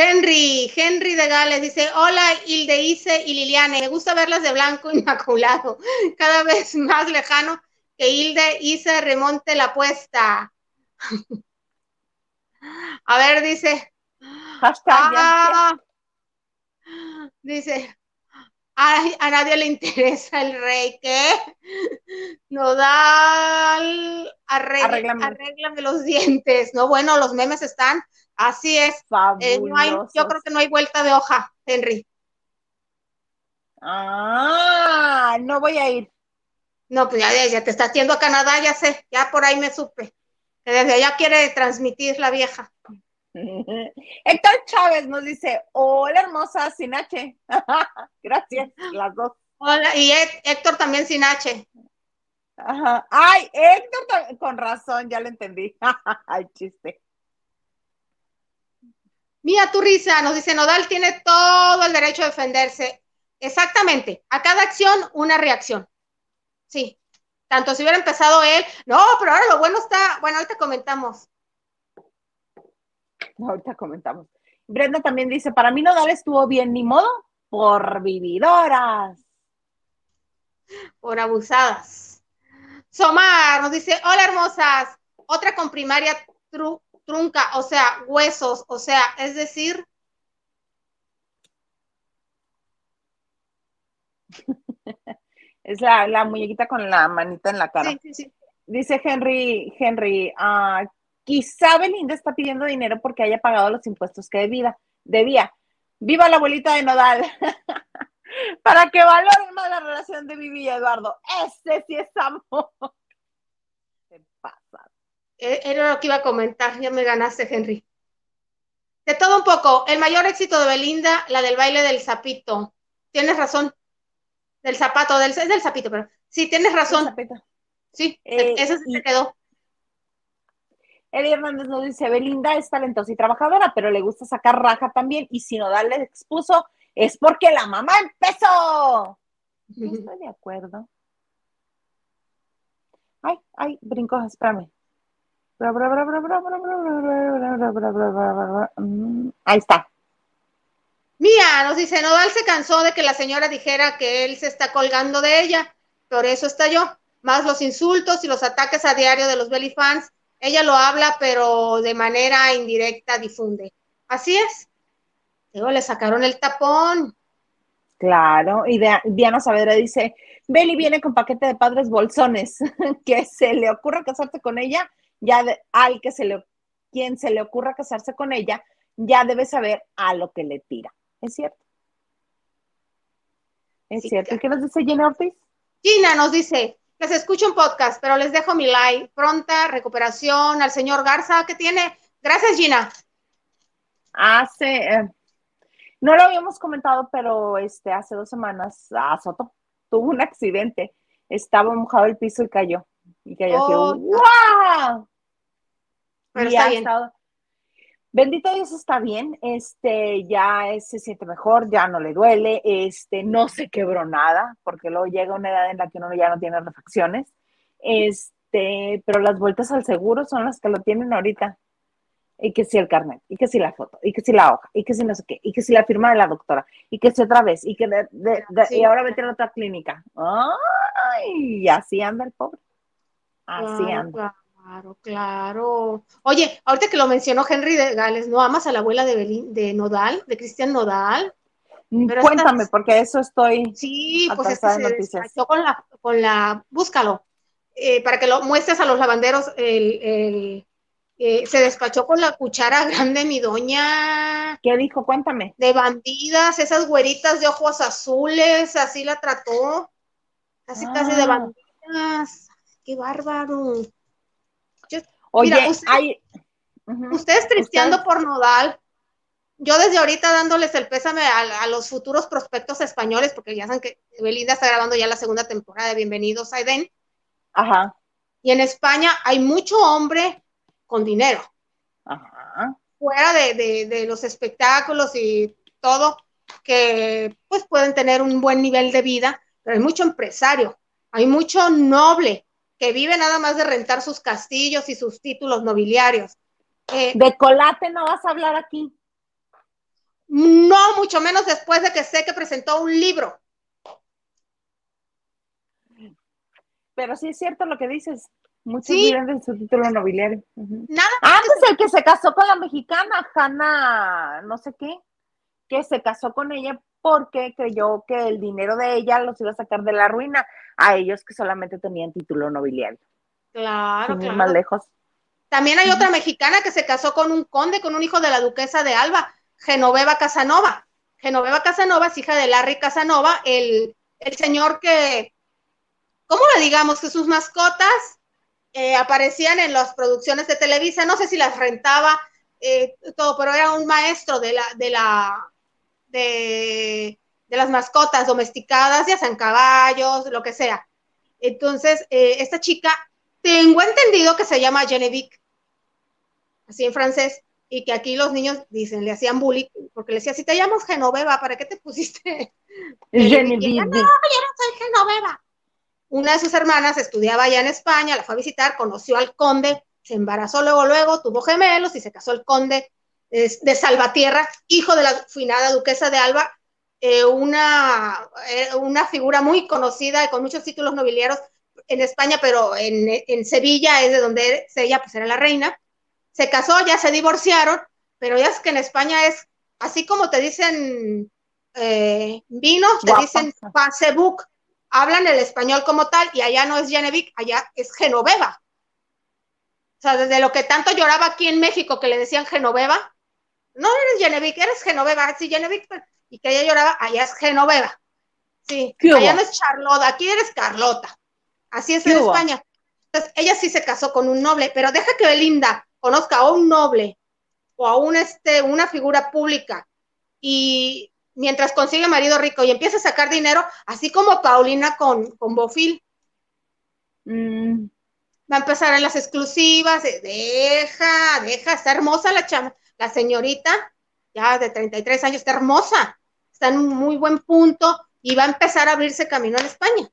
Henry, Henry de Gales dice, hola Hilde y Liliane, me gusta verlas de blanco inmaculado, cada vez más lejano que Hilde Ise remonte la apuesta. A ver, dice. Ah, dice, a nadie le interesa el rey, ¿qué? Nodal, arréglame, arréglame los dientes, ¿no? Bueno, los memes están Así es. Eh, yo creo que no hay vuelta de hoja, Henry. Ah, no voy a ir. No, pues ya, ya te estás yendo a Canadá, ya sé, ya por ahí me supe. Que desde allá quiere transmitir la vieja. Héctor Chávez nos dice, hola hermosa, sin H. Gracias, las dos. Hola, y Héctor también sin H. Ajá. Ay, Héctor, con razón, ya lo entendí. Ay, chiste. Mía tu risa, nos dice Nodal tiene todo el derecho a defenderse. Exactamente. A cada acción, una reacción. Sí. Tanto si hubiera empezado él. No, pero ahora lo bueno está. Bueno, ahorita comentamos. Ahorita comentamos. Brenda también dice: Para mí Nodal estuvo bien, ni modo, por vividoras. Por abusadas. Somar nos dice: Hola, hermosas. Otra con primaria trunca, o sea, huesos, o sea, es decir. es la, muñequita con la manita en la cara. Sí, sí, sí. Dice Henry, Henry, uh, quizá Belinda está pidiendo dinero porque haya pagado los impuestos que debía. debía. Viva la abuelita de Nodal. Para que valoren más la relación de Vivi y Eduardo. Ese sí es amor. Eh, era lo que iba a comentar, ya me ganaste, Henry. De todo un poco, el mayor éxito de Belinda, la del baile del zapito. Tienes razón. Del zapato, del, es del zapito, pero sí, tienes razón. Sí, eh, eso se quedó. Eli Hernández nos dice, Belinda es talentosa y trabajadora, pero le gusta sacar raja también, y si no darle expuso, es porque la mamá empezó. No estoy de acuerdo. Ay, ay, brinco, espérame. Ahí está. Mía, nos dice, Nodal se cansó de que la señora dijera que él se está colgando de ella, por eso estalló. Más los insultos y los ataques a diario de los belly fans. Ella lo habla, pero de manera indirecta difunde. Así es. Luego le sacaron el tapón. Claro, y Diana Saavedra dice, Beli viene con paquete de padres bolsones, que se le ocurra casarse con ella ya al que se le, quien se le ocurra casarse con ella, ya debe saber a lo que le tira. ¿Es cierto? Es cierto. ¿Y qué nos dice Gina Ortiz? Gina nos dice, les escucho un podcast, pero les dejo mi like. Pronta recuperación al señor Garza que tiene. Gracias, Gina. Hace, eh, no lo habíamos comentado, pero este, hace dos semanas, a Soto tuvo un accidente. Estaba mojado el piso y cayó y que haya sido ¡wow! Pero está bien. Bendito Dios está bien, este ya se siente mejor, ya no le duele, este no se quebró nada, porque luego llega una edad en la que uno ya no tiene refacciones, este, pero las vueltas al seguro son las que lo tienen ahorita. Y que si el carnet, y que si la foto, y que si la hoja, y que si no sé qué, y que si la firma de la doctora, y que si otra vez, y que y ahora vete a otra clínica. Ay, y así anda el pobre. Así Claro, claro. Oye, ahorita que lo mencionó Henry de Gales, ¿no amas a la abuela de, de Nodal, de Cristian Nodal? Mm, cuéntame, porque eso estoy. Sí, pues es que se despachó con la, con la, búscalo, eh, para que lo muestres a los lavanderos, el, eh, se despachó con la cuchara grande, mi doña. ¿Qué dijo? Cuéntame. De bandidas, esas güeritas de ojos azules, así la trató, casi casi de ah. bandidas qué bárbaro. Oye, hay... ustedes tristeando por Nodal, yo desde ahorita dándoles el pésame a, los futuros prospectos españoles, porque ya saben que Belinda está grabando ya la segunda temporada de Bienvenidos a Eden. Ajá. Y en España hay mucho hombre con dinero. Ajá. Fuera de, de los espectáculos y todo, que pues pueden tener un buen nivel de vida, pero hay mucho empresario, hay mucho noble, que vive nada más de rentar sus castillos y sus títulos nobiliarios. Eh, de colate no vas a hablar aquí. No, mucho menos después de que sé que presentó un libro. Pero sí es cierto lo que dices. Muchos viven de su título nobiliario. Nada ah, pues el que se casó con la mexicana, Hanna, no sé qué, que se casó con ella porque creyó que el dinero de ella los iba a sacar de la ruina a ellos que solamente tenían título nobiliario. Claro, claro. más lejos. También hay otra mexicana que se casó con un conde, con un hijo de la duquesa de Alba, Genoveva Casanova. Genoveva Casanova es hija de Larry Casanova, el, señor que, ¿cómo le digamos? Que sus mascotas eh, aparecían en las producciones de Televisa, no sé si las rentaba, eh, todo, pero era un maestro de la, de la, de, de las mascotas domesticadas, ya sean caballos, lo que sea. Entonces, eh, esta chica, tengo entendido que se llama Genevieve, así en francés, y que aquí los niños dicen, le hacían bullying, porque le decía, si te llamas Genoveva, ¿para qué te pusiste? Genevieve. no, yo no soy Genoveva. Una de sus hermanas estudiaba allá en España, la fue a visitar, conoció al conde, se embarazó luego, luego, tuvo gemelos y se casó el conde de Salvatierra, hijo de la finada duquesa de Alba, eh, una, eh, una figura muy conocida y con muchos títulos nobiliarios en España, pero en, Sevilla es de donde ella pues era la reina. Se casó, ya se divorciaron, pero ya es que en España es, así como te dicen eh, vino, te dicen Facebook, hablan el español como tal y allá no es Genevieve, allá es Genoveva. O sea, desde lo que tanto lloraba aquí en México que le decían Genoveva, no eres Genevieve, eres Genoveva, sí, Genevieve, pues, y que ella lloraba, allá es Genoveva. Sí, allá no es Charlotte, aquí eres Carlota. Así es en España. Entonces, ella sí se casó con un noble, pero deja que Belinda conozca a un noble o a un, este, una figura pública y mientras consigue marido rico y empieza a sacar dinero, así como Paulina con, con Bofil. Mm. Va a empezar en las exclusivas, deja, deja, está hermosa la chama, la señorita, ya de 33 años, está hermosa, está en un muy buen punto y va a empezar a abrirse camino en España.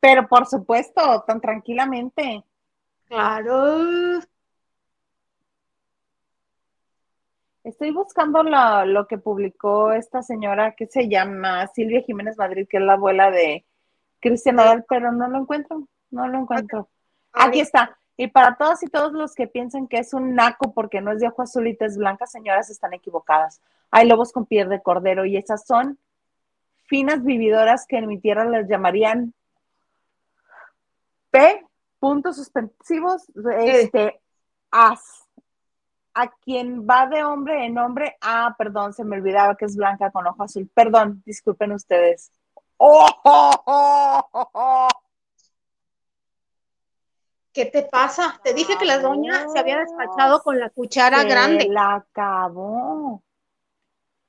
Pero por supuesto, tan tranquilamente. Claro. Estoy buscando lo que publicó esta señora que se llama Silvia Jiménez Madrid, que es la abuela de Cristian Nadal, pero no lo encuentro, no lo encuentro. Aquí está. Y para todas y todos los que piensan que es un naco porque no es de ojo azul y es blanca, señoras, están equivocadas. Hay lobos con piel de cordero y esas son finas vividoras que en mi tierra les llamarían P, puntos suspensivos, este, as a quien va de hombre en hombre, ah, perdón, se me olvidaba que es blanca con ojo azul. Perdón, disculpen ustedes. ¡Oh, qué te pasa? Te dije que la doña se había despachado con la cuchara grande. La acabó.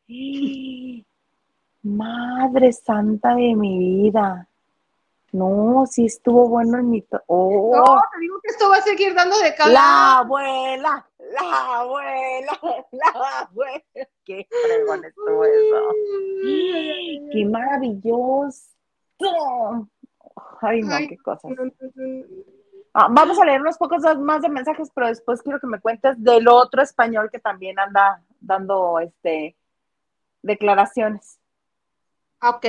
Madre santa de mi vida. No, sí estuvo bueno el mito. Oh. No, te digo que esto va a seguir dando de calor. La abuela, la abuela, la abuela. Qué fregón estuvo eso. Qué maravilloso. Ay, no, qué cosas. Ah, vamos a leer unos pocos más de mensajes, pero después quiero que me cuentes del otro español que también anda dando este declaraciones. Ok.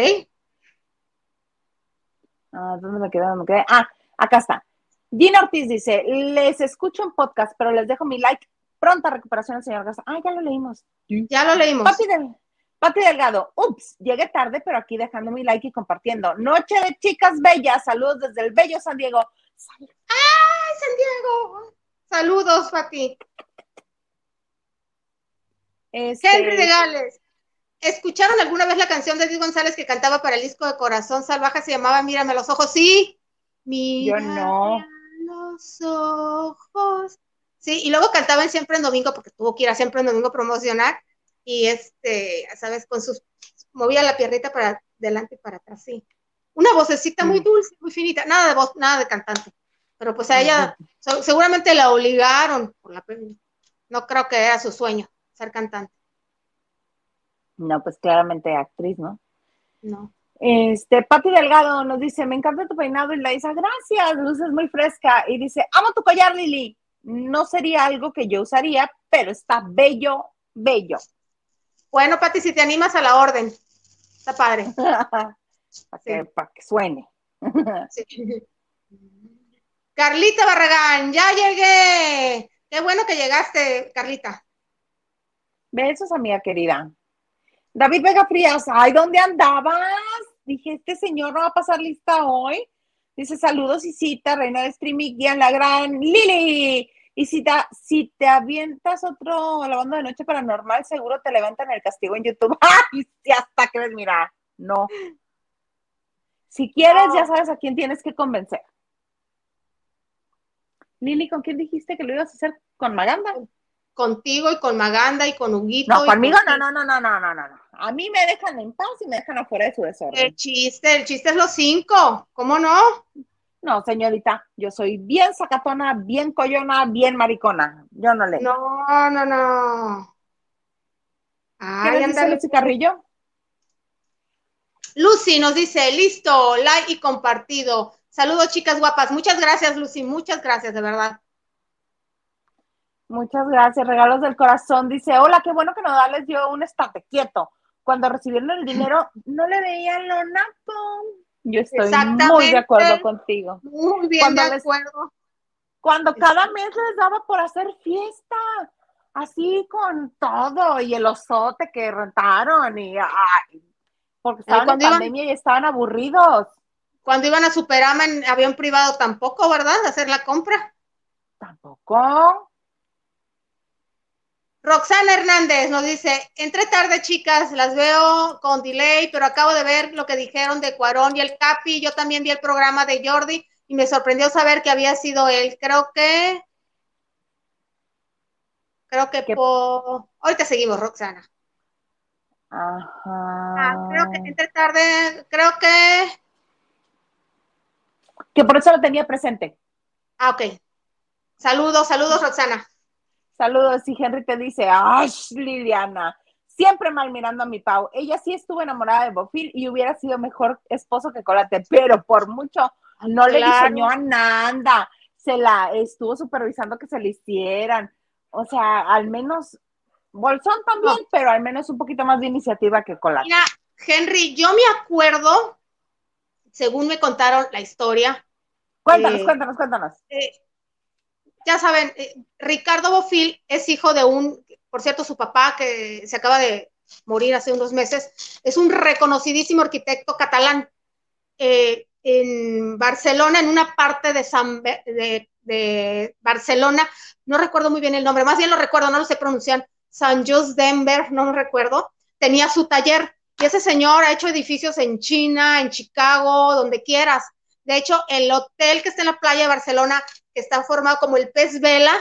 Ah, ¿Dónde me quedé? ¿Dónde me quedé? Ah, acá está. Gina Ortiz dice, les escucho en podcast, pero les dejo mi like. Pronta recuperación señor Garza. Ah, ya lo leímos. Ya lo leímos. Pati, Delgado, ups, llegué tarde, pero aquí dejando mi like y compartiendo. Noche de chicas bellas, saludos desde el bello San Diego. ¡Ay, Saludos, Pati. Este... Henry de Gales. ¿Escucharon alguna vez la canción de Edith González que cantaba para el disco de Corazón Salvaje? Se llamaba Mírame los ojos. Sí. Mírame Yo no. los ojos. Sí, y luego cantaba Siempre en Domingo porque tuvo que ir a Siempre en Domingo a promocionar. Y este, ¿sabes? Con sus. movía la piernita para adelante y para atrás, sí. Una vocecita muy mm. dulce, muy finita. Nada de voz, nada de cantante. Pero pues a ella seguramente la obligaron por la. No creo que era su sueño ser cantante. No, pues claramente actriz, ¿no? No. Este, Pati Delgado nos dice, me encanta tu peinado y la dice, gracias, luces muy fresca. Y dice, amo tu collar, Lili. No sería algo que yo usaría, pero está bello, bello. Bueno, Pati, si te animas a la orden, está padre. para, que, que, suene. Carlita Barragán, ya llegué. Qué bueno que llegaste, Carlita. Besos, amiga querida. David Vega Frías, ay, ¿dónde andabas? Dije, este señor no va a pasar lista hoy. Dice, saludos, Isita, reina de streaming, guía la gran Lili. Y si te, si te avientas otro la banda de noche paranormal, seguro te levantan el castigo en YouTube. ¡Ay! Si hasta crees, mira, no. Si quieres, ya sabes a quién tienes que convencer. Lili, ¿con quién dijiste que lo ibas a hacer? ¿Con Maganda? contigo y con Maganda y con Huguito. No, conmigo no, no, no, no, no, no, no. A mí me dejan en paz y me dejan afuera de su desorden. El chiste, el chiste es los cinco, ¿cómo no? No, señorita, yo soy bien sacatona, bien coyona, bien maricona. Yo no le. No, no, no. Ay, ¿Qué dice Lucy Carrillo? Lucy nos dice, listo, like y compartido. Saludos, chicas guapas. Muchas gracias, Lucy. Muchas gracias, de verdad. Muchas gracias. Regalos del corazón. Dice, hola, qué bueno que Nodales dio un estate quieto. Cuando recibieron el dinero, no le veían lo napo. Yo estoy muy de acuerdo contigo. Muy bien de acuerdo. cuando cada mes les daba por hacer fiesta, así con todo, y el osote que rentaron, y porque estaban en pandemia y estaban aburridos. Cuando iban a Superama en avión privado tampoco, ¿verdad? hacer la compra. Tampoco. Roxana Hernández nos dice, entre tarde chicas, las veo con delay, pero acabo de ver lo que dijeron de Cuarón y el Capi, yo también vi el programa de Jordi y me sorprendió saber que había sido él. Creo que, creo que por... Ahorita seguimos, Roxana. Ajá. Ah, creo que entre tarde, creo que... Que por eso lo tenía presente. Ah, ok. Saludos, saludos, Roxana. Saludos, y Henry te dice, ¡ay, Liliana! Siempre mal mirando a mi Pau. Ella sí estuvo enamorada de Bofil y hubiera sido mejor esposo que Colate, pero por mucho no le diseñó a Nanda. Se la estuvo supervisando que se le hicieran. O sea, al menos Bolsón también, pero al menos un poquito más de iniciativa que Colate. Mira, Henry, yo me acuerdo, según me contaron la historia. Cuéntanos, eh, cuéntanos, cuéntanos. Eh, ya saben, eh, Ricardo Bofil es hijo de un, por cierto, su papá que se acaba de morir hace unos meses, es un reconocidísimo arquitecto catalán. En Barcelona, en una parte de, San, de, Barcelona, no recuerdo muy bien el nombre, más bien lo recuerdo, no lo sé pronunciar, San Jos Denver, no lo recuerdo, tenía su taller ese señor ha hecho edificios en China, en Chicago, donde quieras. De hecho, el hotel que está en la playa de Barcelona que está formado como el pez vela,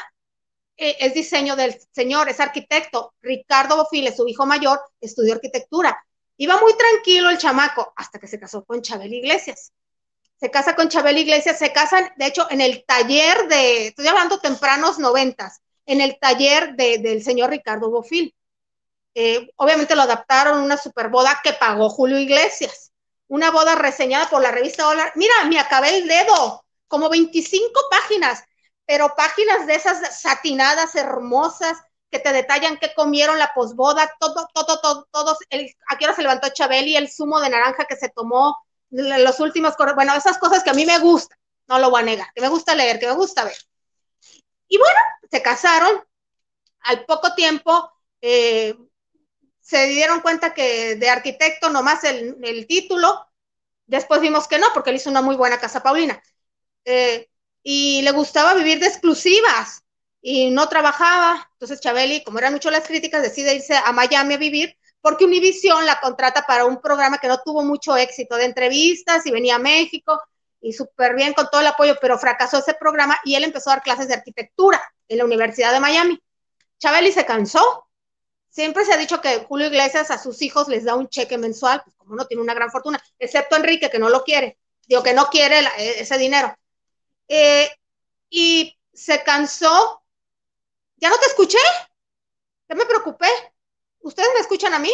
eh, es diseño del señor, es arquitecto. Ricardo Bofile, su hijo mayor, estudió arquitectura. Iba muy tranquilo el chamaco hasta que se casó con Chabel Iglesias. Se casa con Chabel Iglesias, se casan, de hecho, en el taller de, estoy hablando tempranos noventas, en el taller del señor Ricardo Bofil. Eh, obviamente lo adaptaron una super boda que pagó Julio Iglesias. Una boda reseñada por la revista Dólar. Mira, me acabé el dedo como 25 páginas, pero páginas de esas satinadas hermosas que te detallan qué comieron la posboda, todo, todo, todo, todos, el, a qué se levantó Chabeli, el zumo de naranja que se tomó, los últimos, bueno, esas cosas que a mí me gustan, no lo voy a negar, que me gusta leer, que me gusta ver. Y bueno, se casaron, al poco tiempo eh, se dieron cuenta que de arquitecto nomás el, el título, después vimos que no, porque él hizo una muy buena casa Paulina. Eh, y le gustaba vivir de exclusivas y no trabajaba. Entonces Chabeli, como eran mucho las críticas, decide irse a Miami a vivir porque Univision la contrata para un programa que no tuvo mucho éxito de entrevistas y venía a México y súper bien con todo el apoyo, pero fracasó ese programa y él empezó a dar clases de arquitectura en la Universidad de Miami. Chabeli se cansó. Siempre se ha dicho que Julio Iglesias a sus hijos les da un cheque mensual, pues como no tiene una gran fortuna, excepto Enrique, que no lo quiere, digo que no quiere ese dinero. Eh, y se cansó. ¿Ya no te escuché? Ya me preocupé. ¿Ustedes me escuchan a mí?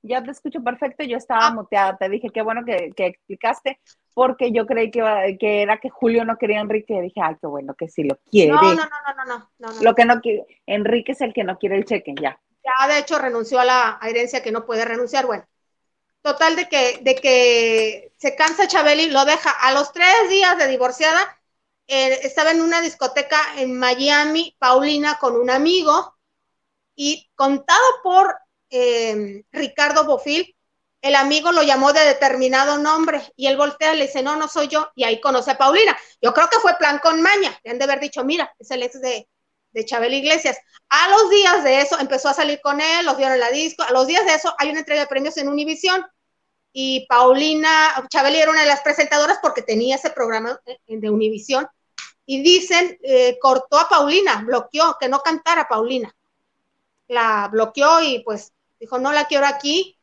Ya te escucho perfecto, yo estaba ah. muteada, te dije, qué bueno que, explicaste, porque yo creí que, que, era que Julio no quería a Enrique, dije, ay, qué bueno que sí lo quiere. No, no, no, no, no, no, Lo que no quiere, Enrique es el que no quiere el cheque, ya. Ya, de hecho, renunció a la herencia que no puede renunciar, bueno. Total de que, de que se cansa Chabeli, lo deja. A los tres días de divorciada, eh, estaba en una discoteca en Miami, Paulina, con un amigo, y contado por em, Ricardo Bofil, el amigo lo llamó de determinado nombre y él voltea y le dice, no, no soy yo, y ahí conoce a Paulina. Yo creo que fue plan con maña, le han de haber dicho, mira, es el ex de, de Chabel Iglesias. A los días de eso empezó a salir con él, los vieron en la disco, a los días de eso hay una entrega de premios en Univisión y Paulina, Chabeli era una de las presentadoras porque tenía ese programa de Univisión, y dicen, eh, cortó a Paulina, bloqueó, que no cantara Paulina. La bloqueó y pues Dijo, no la quiero aquí.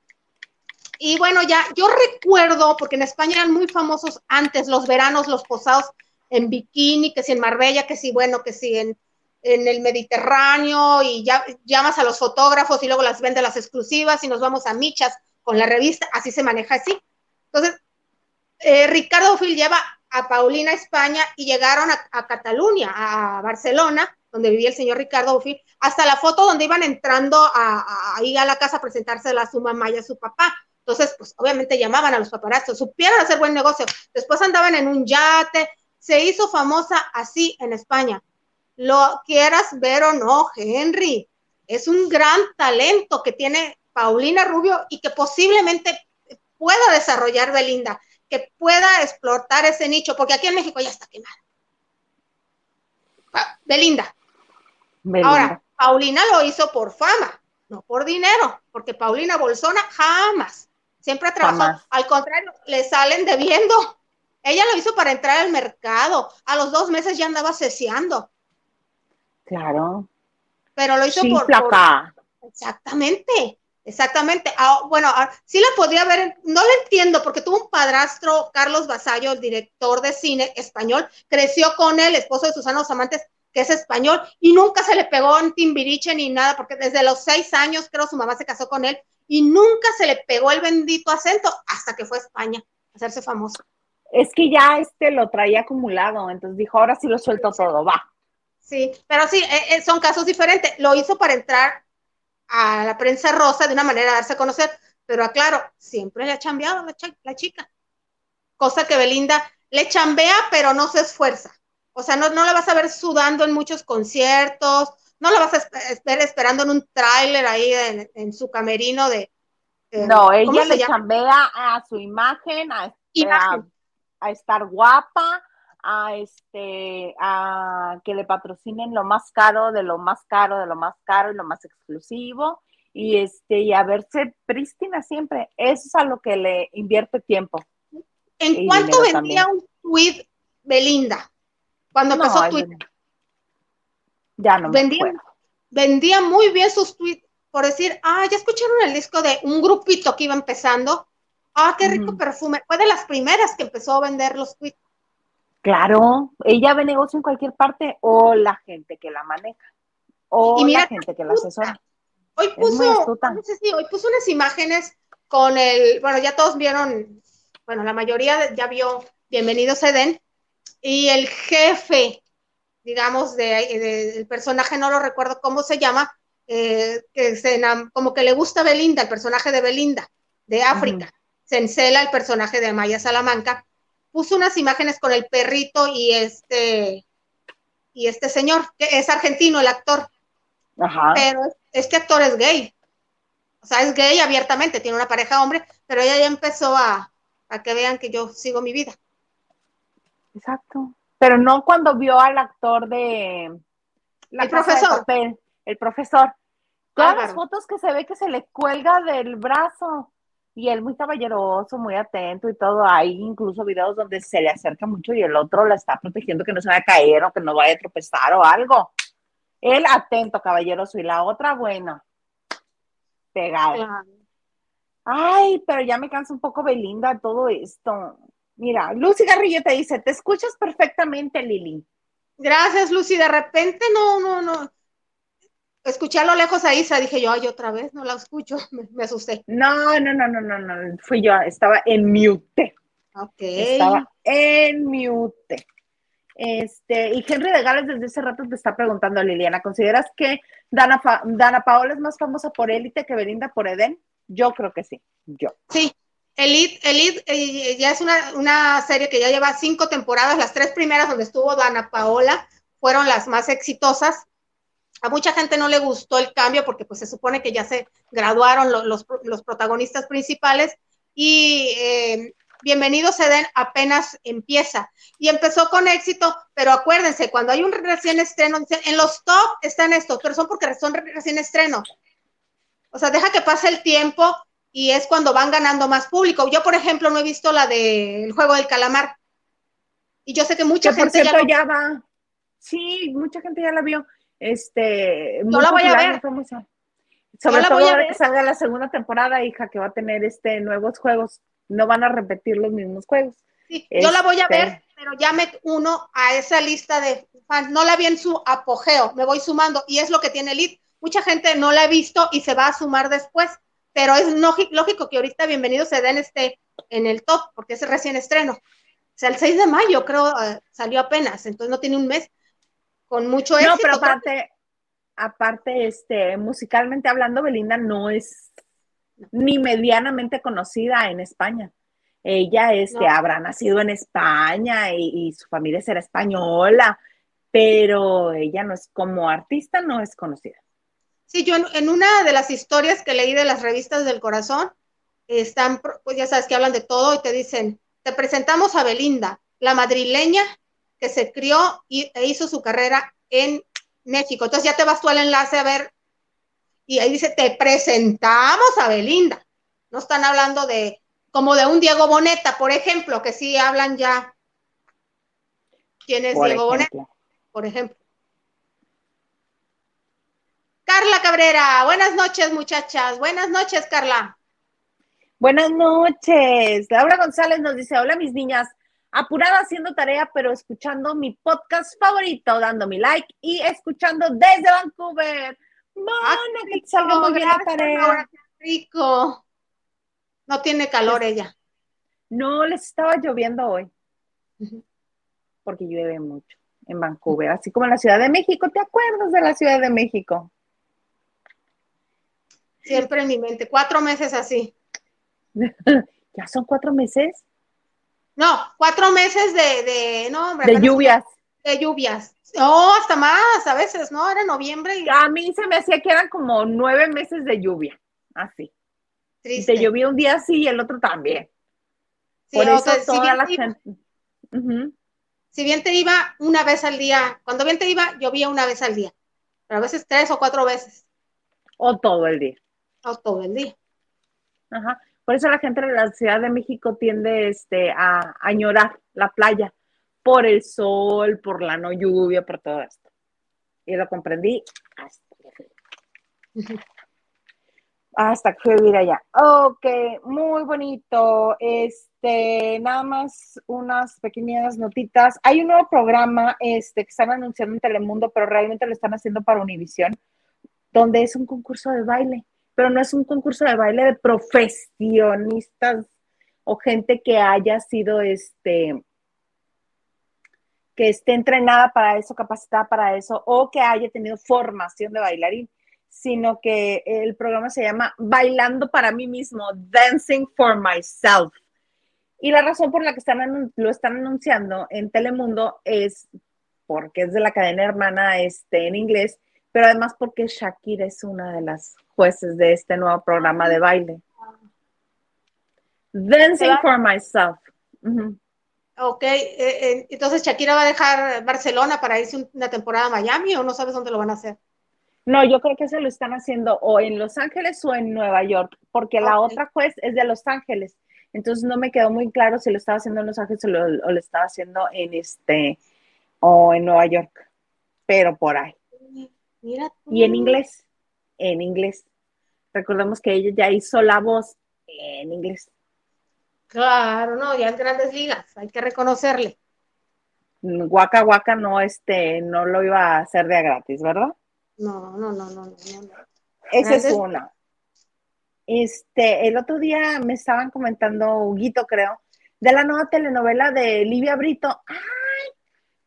Y bueno, ya, yo recuerdo, porque en España eran muy famosos antes los veranos, los posados en bikini, que si en Marbella, que si, bueno, que si en, en el Mediterráneo, y ya llamas a los fotógrafos y luego las vende las exclusivas y nos vamos a michas con la revista, así se maneja así. Entonces, eh, Ricardo Fil lleva a Paulina a España y llegaron a, Cataluña, a Barcelona, donde vivía el señor Ricardo Fil, hasta la foto donde iban entrando a, a, ir a la casa a presentarse a su mamá y a su papá. Entonces, pues obviamente llamaban a los paparazzi, supieron hacer buen negocio. Después andaban en un yate, se hizo famosa así en España. Lo quieras ver o no, Henry, es un gran talento que tiene Paulina Rubio y que posiblemente pueda desarrollar Belinda, que pueda explotar ese nicho, porque aquí en México ya está quemada. Belinda. Ahora, Paulina lo hizo por fama, no por dinero, porque Paulina Bolsona jamás, siempre ha trabajado, al contrario, le salen debiendo. Ella lo hizo para entrar al mercado, a los dos meses ya andaba ceseando. Claro. Pero lo hizo por, por, Exactamente. Exactamente. Ah, bueno, ah, sí la podría ver, no la entiendo porque tuvo un padrastro, Carlos Basallo, el director de cine español, creció con él, esposo de Susana Amantes, que es español, y nunca se le pegó en Timbiriche ni nada, porque desde los seis años creo su mamá se casó con él, y nunca se le pegó el bendito acento hasta que fue a España a hacerse famoso. Es que ya este lo traía acumulado, entonces dijo, ahora sí lo suelto todo, va. Sí, pero sí, eh, eh, son casos diferentes. Lo hizo para entrar a la prensa rosa de una manera de darse a conocer, pero aclaro, siempre le ha chambeado la, la chica. Cosa que Belinda le chambea, pero no se esfuerza. O sea, no, no la vas a ver sudando en muchos conciertos, no la vas a ver esperando en un tráiler ahí en, su camerino de... no, ella le chambea a su imagen, a, a estar guapa, a este a que le patrocinen lo más caro de lo más caro de lo más caro y lo más exclusivo y este y a verse prístina siempre. Eso es a lo que le invierte tiempo. En cuánto vendía un tweet Belinda cuando empezó Twitter. ya no vendía vendía muy bien sus tweets por decir ah ya escucharon el disco de un grupito que iba empezando. Ah qué rico perfume fue de las primeras que empezó a vender los tweets Claro, ella ve negocio en cualquier parte o la gente que la maneja o y la gente que la asesora. Hoy puso, no sé si hoy puso unas imágenes con el, bueno, ya todos vieron, bueno, la mayoría ya vio Bienvenidos Eden y el jefe, digamos, del de, personaje, no lo recuerdo cómo se llama, eh, que se, como que le gusta Belinda, el personaje de Belinda, de África. Se encela el personaje de Maya Salamanca puso unas imágenes con el perrito y este y este señor, que es argentino el actor. Ajá. Pero este actor es gay. O sea, es gay abiertamente, tiene una pareja hombre, pero ella ya empezó a, a que vean que yo sigo mi vida. Exacto. Pero no cuando vio al actor de el profesor. el profesor. Todas las fotos que se ve que se le cuelga del brazo y él muy caballeroso, muy atento y todo. Hay incluso videos donde se le acerca mucho y el otro la está protegiendo que no se vaya a caer o que no vaya a tropezar o algo. Él atento, caballeroso, y la otra, bueno, pegada. Ay, pero ya me cansa un poco Belinda todo esto. Mira, Lucy Garrillo te dice, te escuchas perfectamente, Lili. Gracias, Lucy. De repente no, no, no escuché a lo lejos a Isa, dije yo, ay, otra vez no la escucho, me, asusté. No, no, no, no, no, no, fui yo, estaba en mute. Ok. Estaba en mute. Este, y Henry de Gales desde ese rato te está preguntando, Liliana, ¿consideras que Dana, Dana Paola es más famosa por élite que Belinda por Eden? Yo creo que sí, yo. Sí, Elite, Elite eh, ya es una, una, serie que ya lleva cinco temporadas, las tres primeras donde estuvo Dana Paola fueron las más exitosas, a mucha gente no le gustó el cambio porque pues se supone que ya se graduaron los, protagonistas principales y eh, Bienvenidos Eden apenas empieza y empezó con éxito, pero acuérdense, cuando hay un recién estreno, en los top están estos, pero son porque son recién estreno. O sea, deja que pase el tiempo y es cuando van ganando más público. Yo, por ejemplo, no he visto la del juego del calamar. Y yo sé que mucha gente ya, ya va. Sí, mucha gente ya la vio. Este, no la voy a ver. Sobre todo ahora que salga la segunda temporada, hija, que va a tener este nuevos juegos. No van a repetir los mismos juegos. Sí, yo la voy a ver, este pero ya me uno a esa lista de fans. No la vi en su apogeo, me voy sumando. Y es lo que tiene Elite. Mucha gente no la ha visto y se va a sumar después. Pero es lógico que ahorita bienvenido se den este en el top, porque es recién estreno. O sea, el 6 de mayo creo eh, salió apenas, entonces no tiene un mes con mucho éxito. No, pero aparte, aparte, este, musicalmente hablando, Belinda no es ni medianamente conocida en España. Ella este, habrá nacido en España y, y, su familia será española, pero ella no es como artista, no es conocida. Sí, yo en, una de las historias que leí de las revistas del corazón, están, pues ya sabes que hablan de todo y te dicen, te presentamos a Belinda, la madrileña que se crió y, e hizo su carrera en México. Entonces ya te vas tú al enlace a ver y ahí dice, te presentamos a Belinda. No están hablando de, como de un Diego Boneta, por ejemplo, que sí hablan ya. ¿Quién es Diego Boneta? Por ejemplo. Carla Cabrera, buenas noches muchachas, buenas noches Carla. Buenas noches. Laura González nos dice, hola mis niñas, apurada haciendo tarea, pero escuchando mi podcast favorito, dando mi like y escuchando desde Vancouver. Mana, ah, que salga muy bien la tarea. rico. No tiene calor ella. No, les estaba lloviendo hoy. Porque llueve mucho en Vancouver, así como en la Ciudad de México. ¿Te acuerdas de la Ciudad de México? Siempre en mi mente. Cuatro meses así. ¿Ya son cuatro meses? No, cuatro meses de, de no, De lluvias. De lluvias. Oh, hasta más, a veces, ¿no? Era noviembre. Y... A mí se me hacía que eran como nueve meses de lluvia, así. Triste. te llovía un día así y el otro también. Por eso toda la gente. Si bien te iba una vez al día, cuando bien te iba, llovía una vez al día, pero a veces tres o cuatro veces. O todo el día. O todo el día. Ajá. Por eso la gente de la Ciudad de México tiende este, a añorar la playa por el sol, por la no lluvia, por todo esto. Y lo comprendí hasta hasta que fui allá. Ok, muy bonito. Este, nada más unas pequeñas notitas. Hay un nuevo programa este, que están anunciando en Telemundo, pero realmente lo están haciendo para Univisión, donde es un concurso de baile, pero no es un concurso de baile de profesionistas o gente que haya sido este que esté entrenada para eso, capacitada para eso, o que haya tenido formación de bailarín sino que el programa se llama Bailando para mí mismo, Dancing for Myself. Y la razón por la que están, lo están anunciando en Telemundo es porque es de la cadena hermana este, en inglés, pero además porque Shakira es una de las jueces de este nuevo programa de baile. Dancing for Myself. Ok, eh, eh, entonces Shakira va a dejar Barcelona para irse una temporada a Miami o no sabes dónde lo van a hacer. No, yo creo que se lo están haciendo o en Los Ángeles o en Nueva York, porque la otra juez es de Los Ángeles. Entonces no me quedó muy claro si lo estaba haciendo en Los Ángeles o lo, estaba haciendo en este o en Nueva York, pero por ahí. Mira Y en inglés, en inglés. Recordemos que ella ya hizo la voz en inglés. Claro, no, ya en grandes ligas, hay que reconocerle. Guaca Guaca no, este, no lo iba a hacer de gratis, ¿verdad? No, no, no, no, no. Esa es una. Este, el otro día me estaban comentando, Huguito, creo, de la nueva telenovela de Livia Brito. ¡Ay!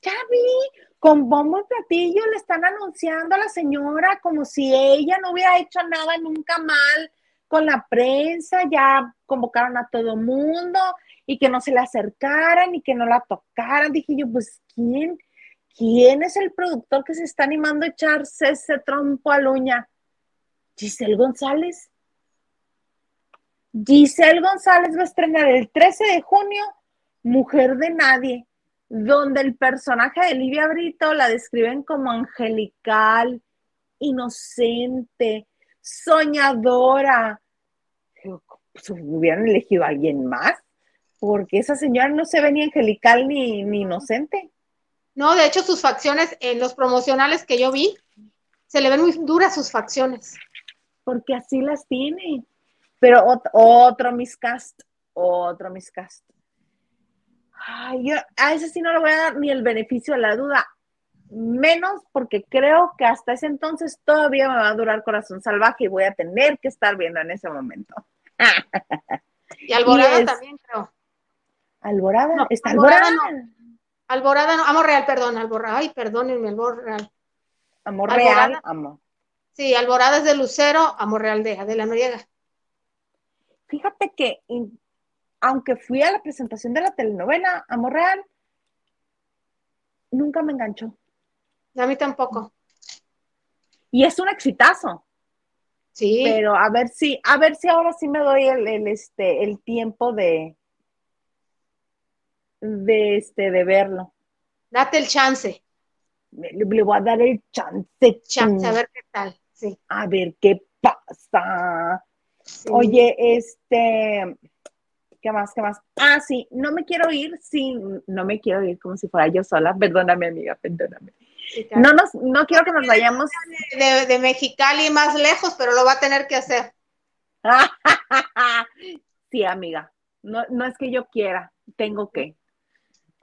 Ya vi, con bombo y platillo le están anunciando a la señora como si ella no hubiera hecho nada nunca mal con la prensa, ya convocaron a todo mundo y que no se le acercaran y que no la tocaran. Dije yo, pues, ¿quién? ¿Quién es el productor que se está animando a echarse ese trompo a uña? Giselle González. Giselle González va a estrenar el 13 de junio Mujer de Nadie, donde el personaje de Livia Brito la describen como angelical, inocente, soñadora. Pues, hubieran elegido a alguien más, porque esa señora no se ve ni angelical ni, ni inocente. No, de hecho sus facciones en los promocionales que yo vi, se le ven muy duras sus facciones. porque así las tiene. Pero otro miscast, otro miscast. Ay, yo a ese sí no le voy a dar ni el beneficio de la duda, menos porque creo que hasta ese entonces todavía me va a durar Corazón Salvaje y voy a tener que estar viendo en ese momento. y Alborada también creo. Alborada, está Alborada. Alborada, no, Amor Real, perdón, Alborada, ay, perdónenme, Amor Real. Amor Real, amor. Sí, Alborada es de Lucero, Amor Real de Adela Noriega. Fíjate que, aunque fui a la presentación de la telenovela Amor Real, nunca me enganchó. A mí tampoco. Y es un exitazo. Sí. Pero a ver si, a ver si ahora sí me doy el, este, el tiempo de, de este, de verlo. Date el chance. Le, voy a dar el chance. Chance, a ver qué tal. Sí. A ver qué pasa. Oye, este, ¿qué más? ¿Qué más? Ah, sí, no me quiero ir sin, no me quiero ir como si fuera yo sola. Perdóname, amiga, perdóname. No nos, no quiero que nos vayamos. De, de Mexicali más lejos, pero lo va a tener que hacer. sí, amiga. No, no es que yo quiera, tengo que.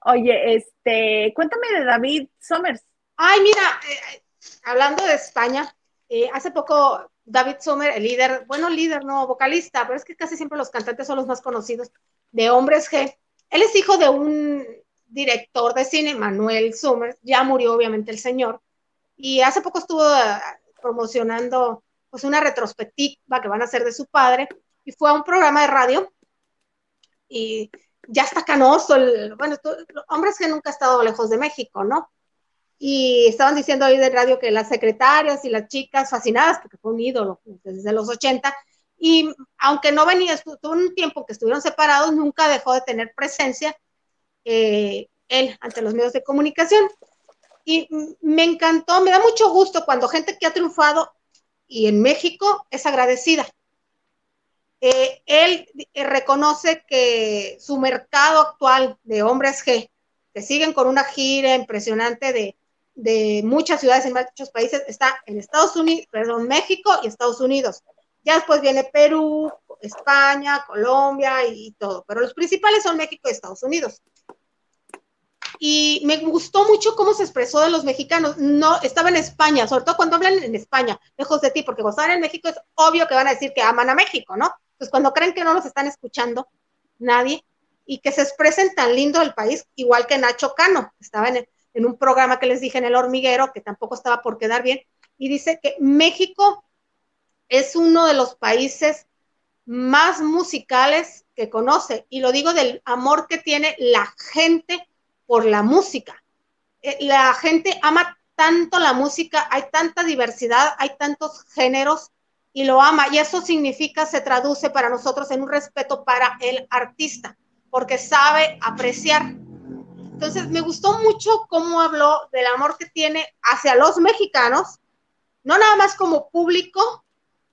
Oye, este, cuéntame de David Somers. Ay, mira, eh, hablando de España, eh, hace poco David Sommer, el líder, bueno, líder, no, vocalista, pero es que casi siempre los cantantes son los más conocidos, de Hombres G. Él es hijo de un director de cine, Manuel Sommer, ya murió obviamente el señor, y hace poco estuvo eh, promocionando pues una retrospectiva que van a hacer de su padre, y fue a un programa de radio, y ya está canoso, bueno, Hombres G nunca ha estado lejos de México, ¿no? Y estaban diciendo ahí de radio que las secretarias y las chicas fascinadas, porque fue un ídolo desde los 80, y aunque no venía, estuvo un tiempo que estuvieron separados, nunca dejó de tener presencia eh, él ante los medios de comunicación. Y me encantó, me da mucho gusto cuando gente que ha triunfado y en México es agradecida. Eh, él eh, reconoce que su mercado actual de hombres G, que siguen con una gira impresionante de de muchas ciudades en muchos países está en Estados Unidos, perdón, México y Estados Unidos. Ya después viene Perú, España, Colombia y, todo, pero los principales son México y Estados Unidos. Y me gustó mucho cómo se expresó de los mexicanos. No, estaba en España, sobre todo cuando hablan en España, lejos de ti, porque cuando están en México es obvio que van a decir que aman a México, ¿no? Pues cuando creen que no los están escuchando nadie y que se expresen tan lindo el país, igual que Nacho Cano, estaba en, en un programa que les dije en el hormiguero, que tampoco estaba por quedar bien, y dice que México es uno de los países más musicales que conoce, y lo digo del amor que tiene la gente por la música. Eh, la gente ama tanto la música, hay tanta diversidad, hay tantos géneros y lo ama, y eso significa, se traduce para nosotros en un respeto para el artista, porque sabe apreciar entonces, me gustó mucho cómo habló del amor que tiene hacia los mexicanos, no nada más como público,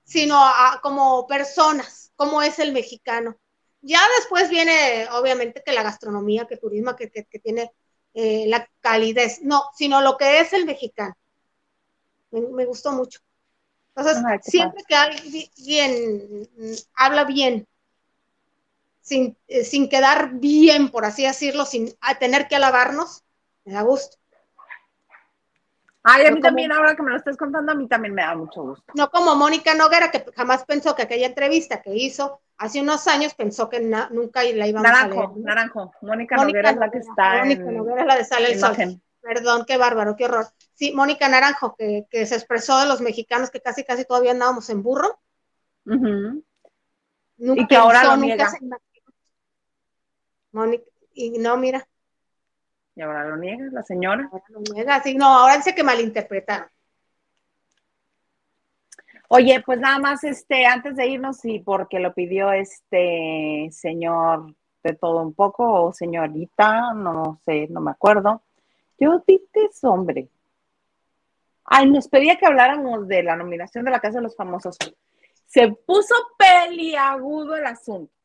sino como personas, cómo es el mexicano. Ya después viene, obviamente, que la gastronomía, que turismo, que, tiene eh, la calidez, no, sino lo que es el mexicano. Me, gustó mucho. Entonces, siempre que alguien habla bien eh, sin, quedar bien, por así decirlo, sin tener que alabarnos, me da gusto. Ay, a mí también, ahora que me lo estás contando, a mí también me da mucho gusto. No como Mónica Noguera, que jamás pensó que aquella entrevista que hizo hace unos años, pensó que nunca la iban a leer. Naranjo, Mónica, Noguera es la que está Mónica Noguera es la de Sale el Sol. Perdón, qué bárbaro, qué horror. Sí, Mónica Naranjo, que, se expresó de los mexicanos que casi, casi todavía andábamos en burro. y que ahora lo niega. Mónica, y no, mira. Y ahora lo niega la señora. Ahora lo niega, sí, no, ahora dice que malinterpretaron. Oye, pues nada más, este, antes de irnos, y porque lo pidió este señor de todo un poco, o señorita, no sé, no me acuerdo. Yo dices, hombre. Ay, nos pedía que habláramos de la nominación de la Casa de los Famosos. Se puso peliagudo el asunto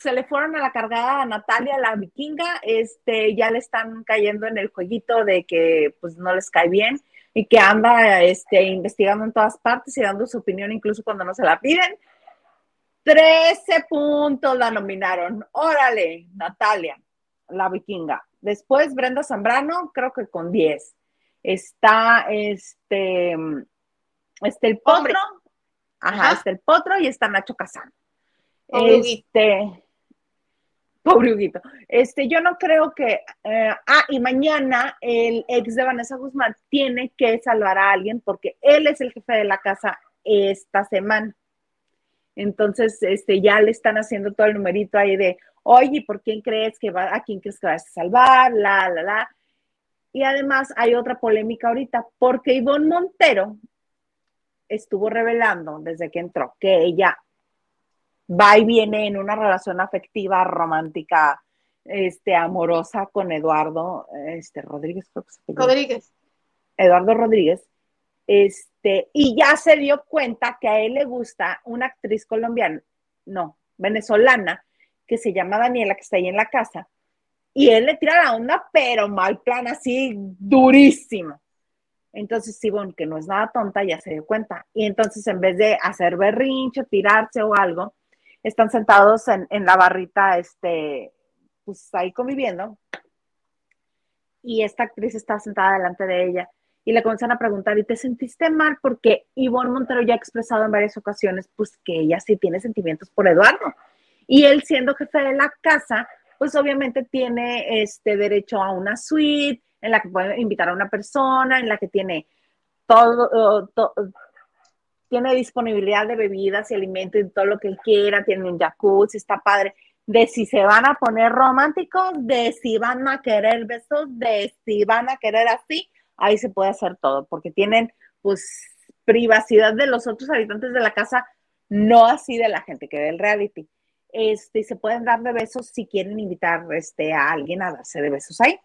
se le fueron a la cargada a Natalia, la vikinga, este, ya le están cayendo en el jueguito de que pues no les cae bien y que anda este, investigando en todas partes y dando su opinión incluso cuando no se la piden. 13 puntos la nominaron. Órale, Natalia, la vikinga. Después Brenda Zambrano, creo que con 10. Está este, este el potro. Ajá, está el potro y está Nacho Casán. Este, pobre Huguito. Este, yo no creo que. Eh, ah, y mañana el ex de Vanessa Guzmán tiene que salvar a alguien porque él es el jefe de la casa esta semana. Entonces, este, ya le están haciendo todo el numerito ahí de, oye, ¿por quién crees que va, a quién crees que vas a salvar? La, la, la. Y además hay otra polémica ahorita, porque Ivonne Montero estuvo revelando desde que entró que ella va y viene en una relación afectiva, romántica, este, amorosa con Eduardo, este, Rodríguez, Rodríguez. Eduardo Rodríguez, este, y ya se dio cuenta que a él le gusta una actriz colombiana, no, venezolana, que se llama Daniela, que está ahí en la casa, y él le tira la onda, pero mal plan, así durísimo. Entonces, Sibón, que no es nada tonta, ya se dio cuenta. Y entonces, en vez de hacer berrinche, tirarse o algo, están sentados en, la barrita, este, pues ahí conviviendo. Y esta actriz está sentada delante de ella y le comienzan a preguntar, ¿y te sentiste mal? Porque Ivonne Montero ya ha expresado en varias ocasiones, pues que ella sí tiene sentimientos por Eduardo. Y él siendo jefe de la casa, pues obviamente tiene este derecho a una suite en la que puede invitar a una persona, en la que tiene todo, tiene disponibilidad de bebidas y alimentos y todo lo que él quiera, tiene un jacuzzi, está padre. De si se van a poner románticos, de si van a querer besos, de si van a querer así, ahí se puede hacer todo, porque tienen pues privacidad de los otros habitantes de la casa, no así de la gente que ve el reality. Este, se pueden dar de besos si quieren invitar este, a alguien a darse de besos ahí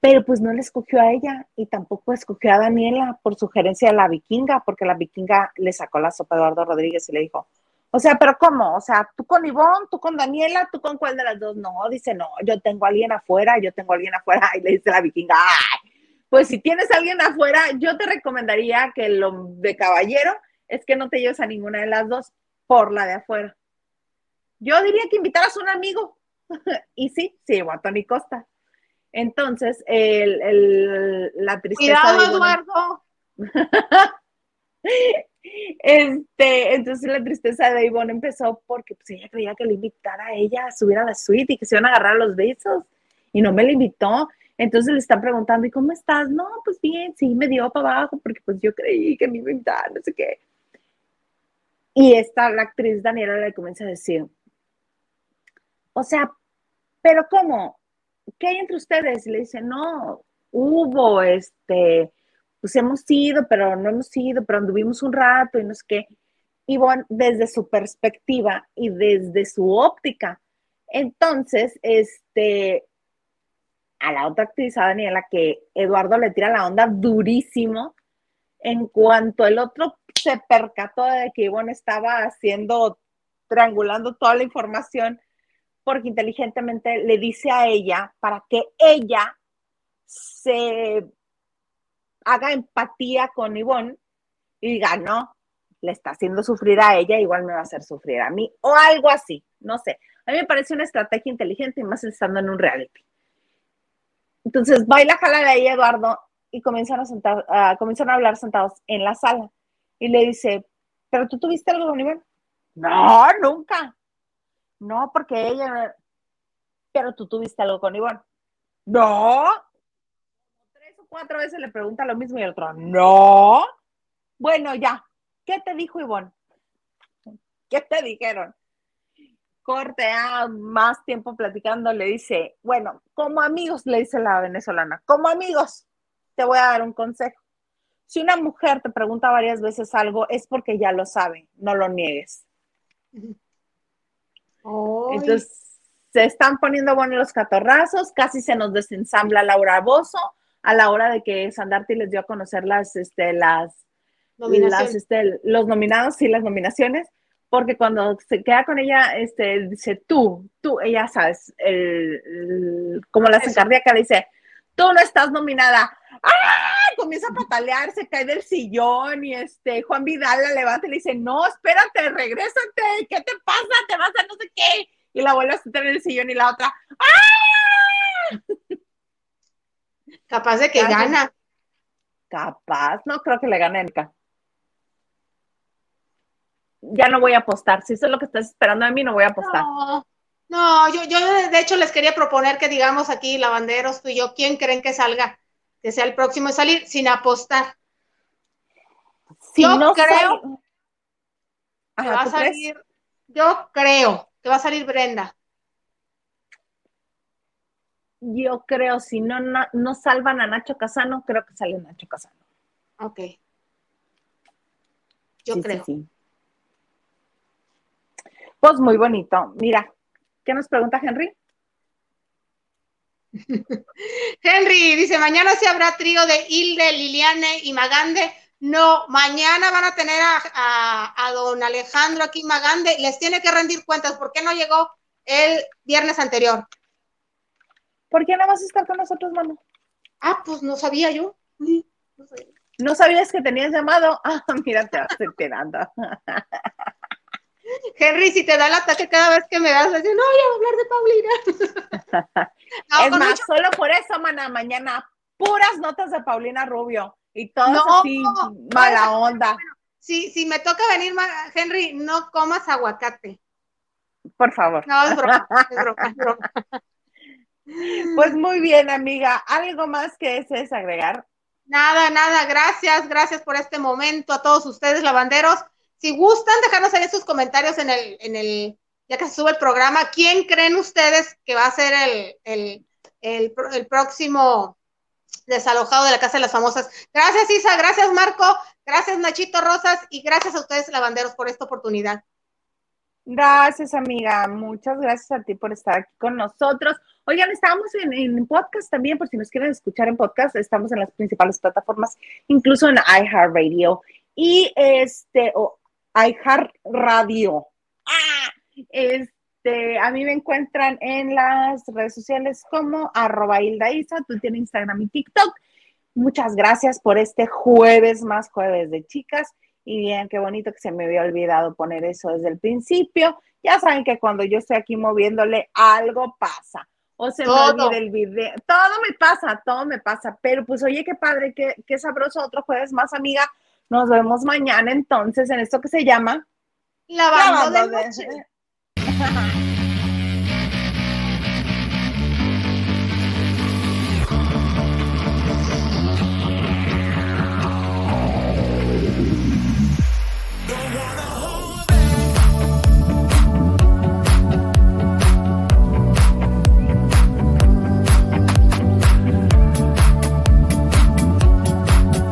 pero pues no le escogió a ella y tampoco escogió a Daniela por sugerencia de la vikinga, porque la vikinga le sacó la sopa a Eduardo Rodríguez y le dijo, o sea, pero ¿cómo? O sea, tú con Ivonne, tú con Daniela, tú con cuál de las dos? No, dice, no, yo tengo a alguien afuera, yo tengo a alguien afuera, y le dice la vikinga, Ay, pues si tienes a alguien afuera, yo te recomendaría que lo de caballero es que no te lleves a ninguna de las dos por la de afuera. Yo diría que invitaras a un amigo. y sí, sí, a Tony Costa. Entonces, el, la tristeza. Cuidado, Eduardo. este, entonces la tristeza de Ivonne empezó porque pues, ella creía que le invitara a ella a subir a la suite y que se iban a agarrar los besos y no me la invitó. Entonces le están preguntando, ¿y cómo estás? No, pues bien, sí, me dio para abajo porque pues yo creí que me iba a invitar, no sé qué. Y esta, la actriz Daniela le comienza a decir, o sea, pero ¿cómo? ¿Qué hay entre ustedes? Y le dice, no, hubo, este, pues hemos ido, pero no hemos ido, pero anduvimos un rato y no sé qué. Y bueno, desde su perspectiva y desde su óptica. Entonces, este, a la otra actriz, a Daniela, que Eduardo le tira la onda durísimo, en cuanto el otro se percató de que Ivonne estaba haciendo, triangulando toda la información, porque inteligentemente le dice a ella para que ella se haga empatía con Ivonne y diga, no, le está haciendo sufrir a ella, igual me va a hacer sufrir a mí, o algo así, no sé. A mí me parece una estrategia inteligente y más estando en un reality. Entonces, baila jala de ahí Eduardo y comienzan a, sentar, comienzan a hablar sentados en la sala. Y le dice, ¿pero tú tuviste algo con Ivonne? No, nunca. No, porque ella, pero tú tuviste algo con Ivonne. No. Tres o cuatro veces le pregunta lo mismo y el otro, no. Bueno, ya. ¿Qué te dijo Ivonne? ¿Qué te dijeron? Corte a más tiempo platicando, le dice, bueno, como amigos, le dice la venezolana, como amigos, te voy a dar un consejo. Si una mujer te pregunta varias veces algo, es porque ya lo sabe, no lo niegues. Entonces, se están poniendo buenos los catorrazos, casi se nos desensambla Laura Bozo a la hora de que Sandarti les dio a conocer las, este, las, las este, los nominados y las nominaciones, porque cuando se queda con ella, este, dice tú, tú, ella sabes, el, como la cardíaca dice, tú no estás nominada. ¡Ah! Comienza a patalear, se cae del sillón y este Juan Vidal la levanta y le dice, no, espérate, regrésate, ¿qué te pasa? Te vas a no sé qué. Y la vuelve a sentar en el sillón y la otra, ¡ah! Capaz de que gana. Capaz, no creo que le gane Erika. Ya no voy a apostar. Si eso es lo que estás esperando de mí, no voy a apostar. No, yo, yo de hecho les quería proponer que digamos aquí, lavanderos, tú y yo, ¿quién creen que salga? Que sea el próximo de salir sin apostar. yo creo que va a salir, yo creo que va a salir Brenda. Yo creo, si no, no, salvan a Nacho Casano, creo que sale Nacho Casano. Ok. Yo creo. Pues muy bonito. Mira, ¿qué nos pregunta Henry? Henry dice, mañana sí habrá trío de Hilde, Liliane y Magande. No, mañana van a tener a, a, don Alejandro aquí Magande. Les tiene que rendir cuentas. ¿Por qué no llegó el viernes anterior? ¿Por qué no vas a estar con nosotros, mano? Ah, pues no sabía yo. No, sabías que tenías llamado? Ah, mira, te vas enterando. Henry, si te da el ataque cada vez que me das, decir, no, voy a hablar de Paulina. es más, solo por eso, mañana puras notas de Paulina Rubio y todo así, mala onda. si, si me toca venir, Henry, no comas aguacate. Por favor. No, es broma, es broma, es broma. Pues muy bien, amiga. ¿Algo más que desees agregar? Nada, nada. Gracias, gracias por este momento a todos ustedes, lavanderos. Si gustan, dejarnos ahí sus comentarios en el, en el, ya que se sube el programa, ¿quién creen ustedes que va a ser el, el, el, el próximo desalojado de la Casa de las Famosas? Gracias, Isa. Gracias, Marco. Gracias, Nachito Rosas. Y gracias a ustedes, lavanderos, por esta oportunidad. Gracias, amiga. Muchas gracias a ti por estar aquí con nosotros. Oigan, estamos en, en, podcast también, por si nos quieren escuchar en podcast, estamos en las principales plataformas, incluso en iHeartRadio y este, o iHeartRadio. ¡Ah! Este, a mí me encuentran en las redes sociales como arroba Hilda Isa, Twitter, Instagram y TikTok. Muchas gracias por este jueves más jueves de chicas. Y bien, qué bonito que se me había olvidado poner eso desde el principio. Ya saben que cuando yo estoy aquí moviéndole, algo pasa. O se me olvida el video. Todo me pasa, todo me pasa. Pero pues oye, qué padre, qué, qué sabroso otro jueves más, amiga. Nos vemos mañana entonces en esto que se llama Lavando, de noche.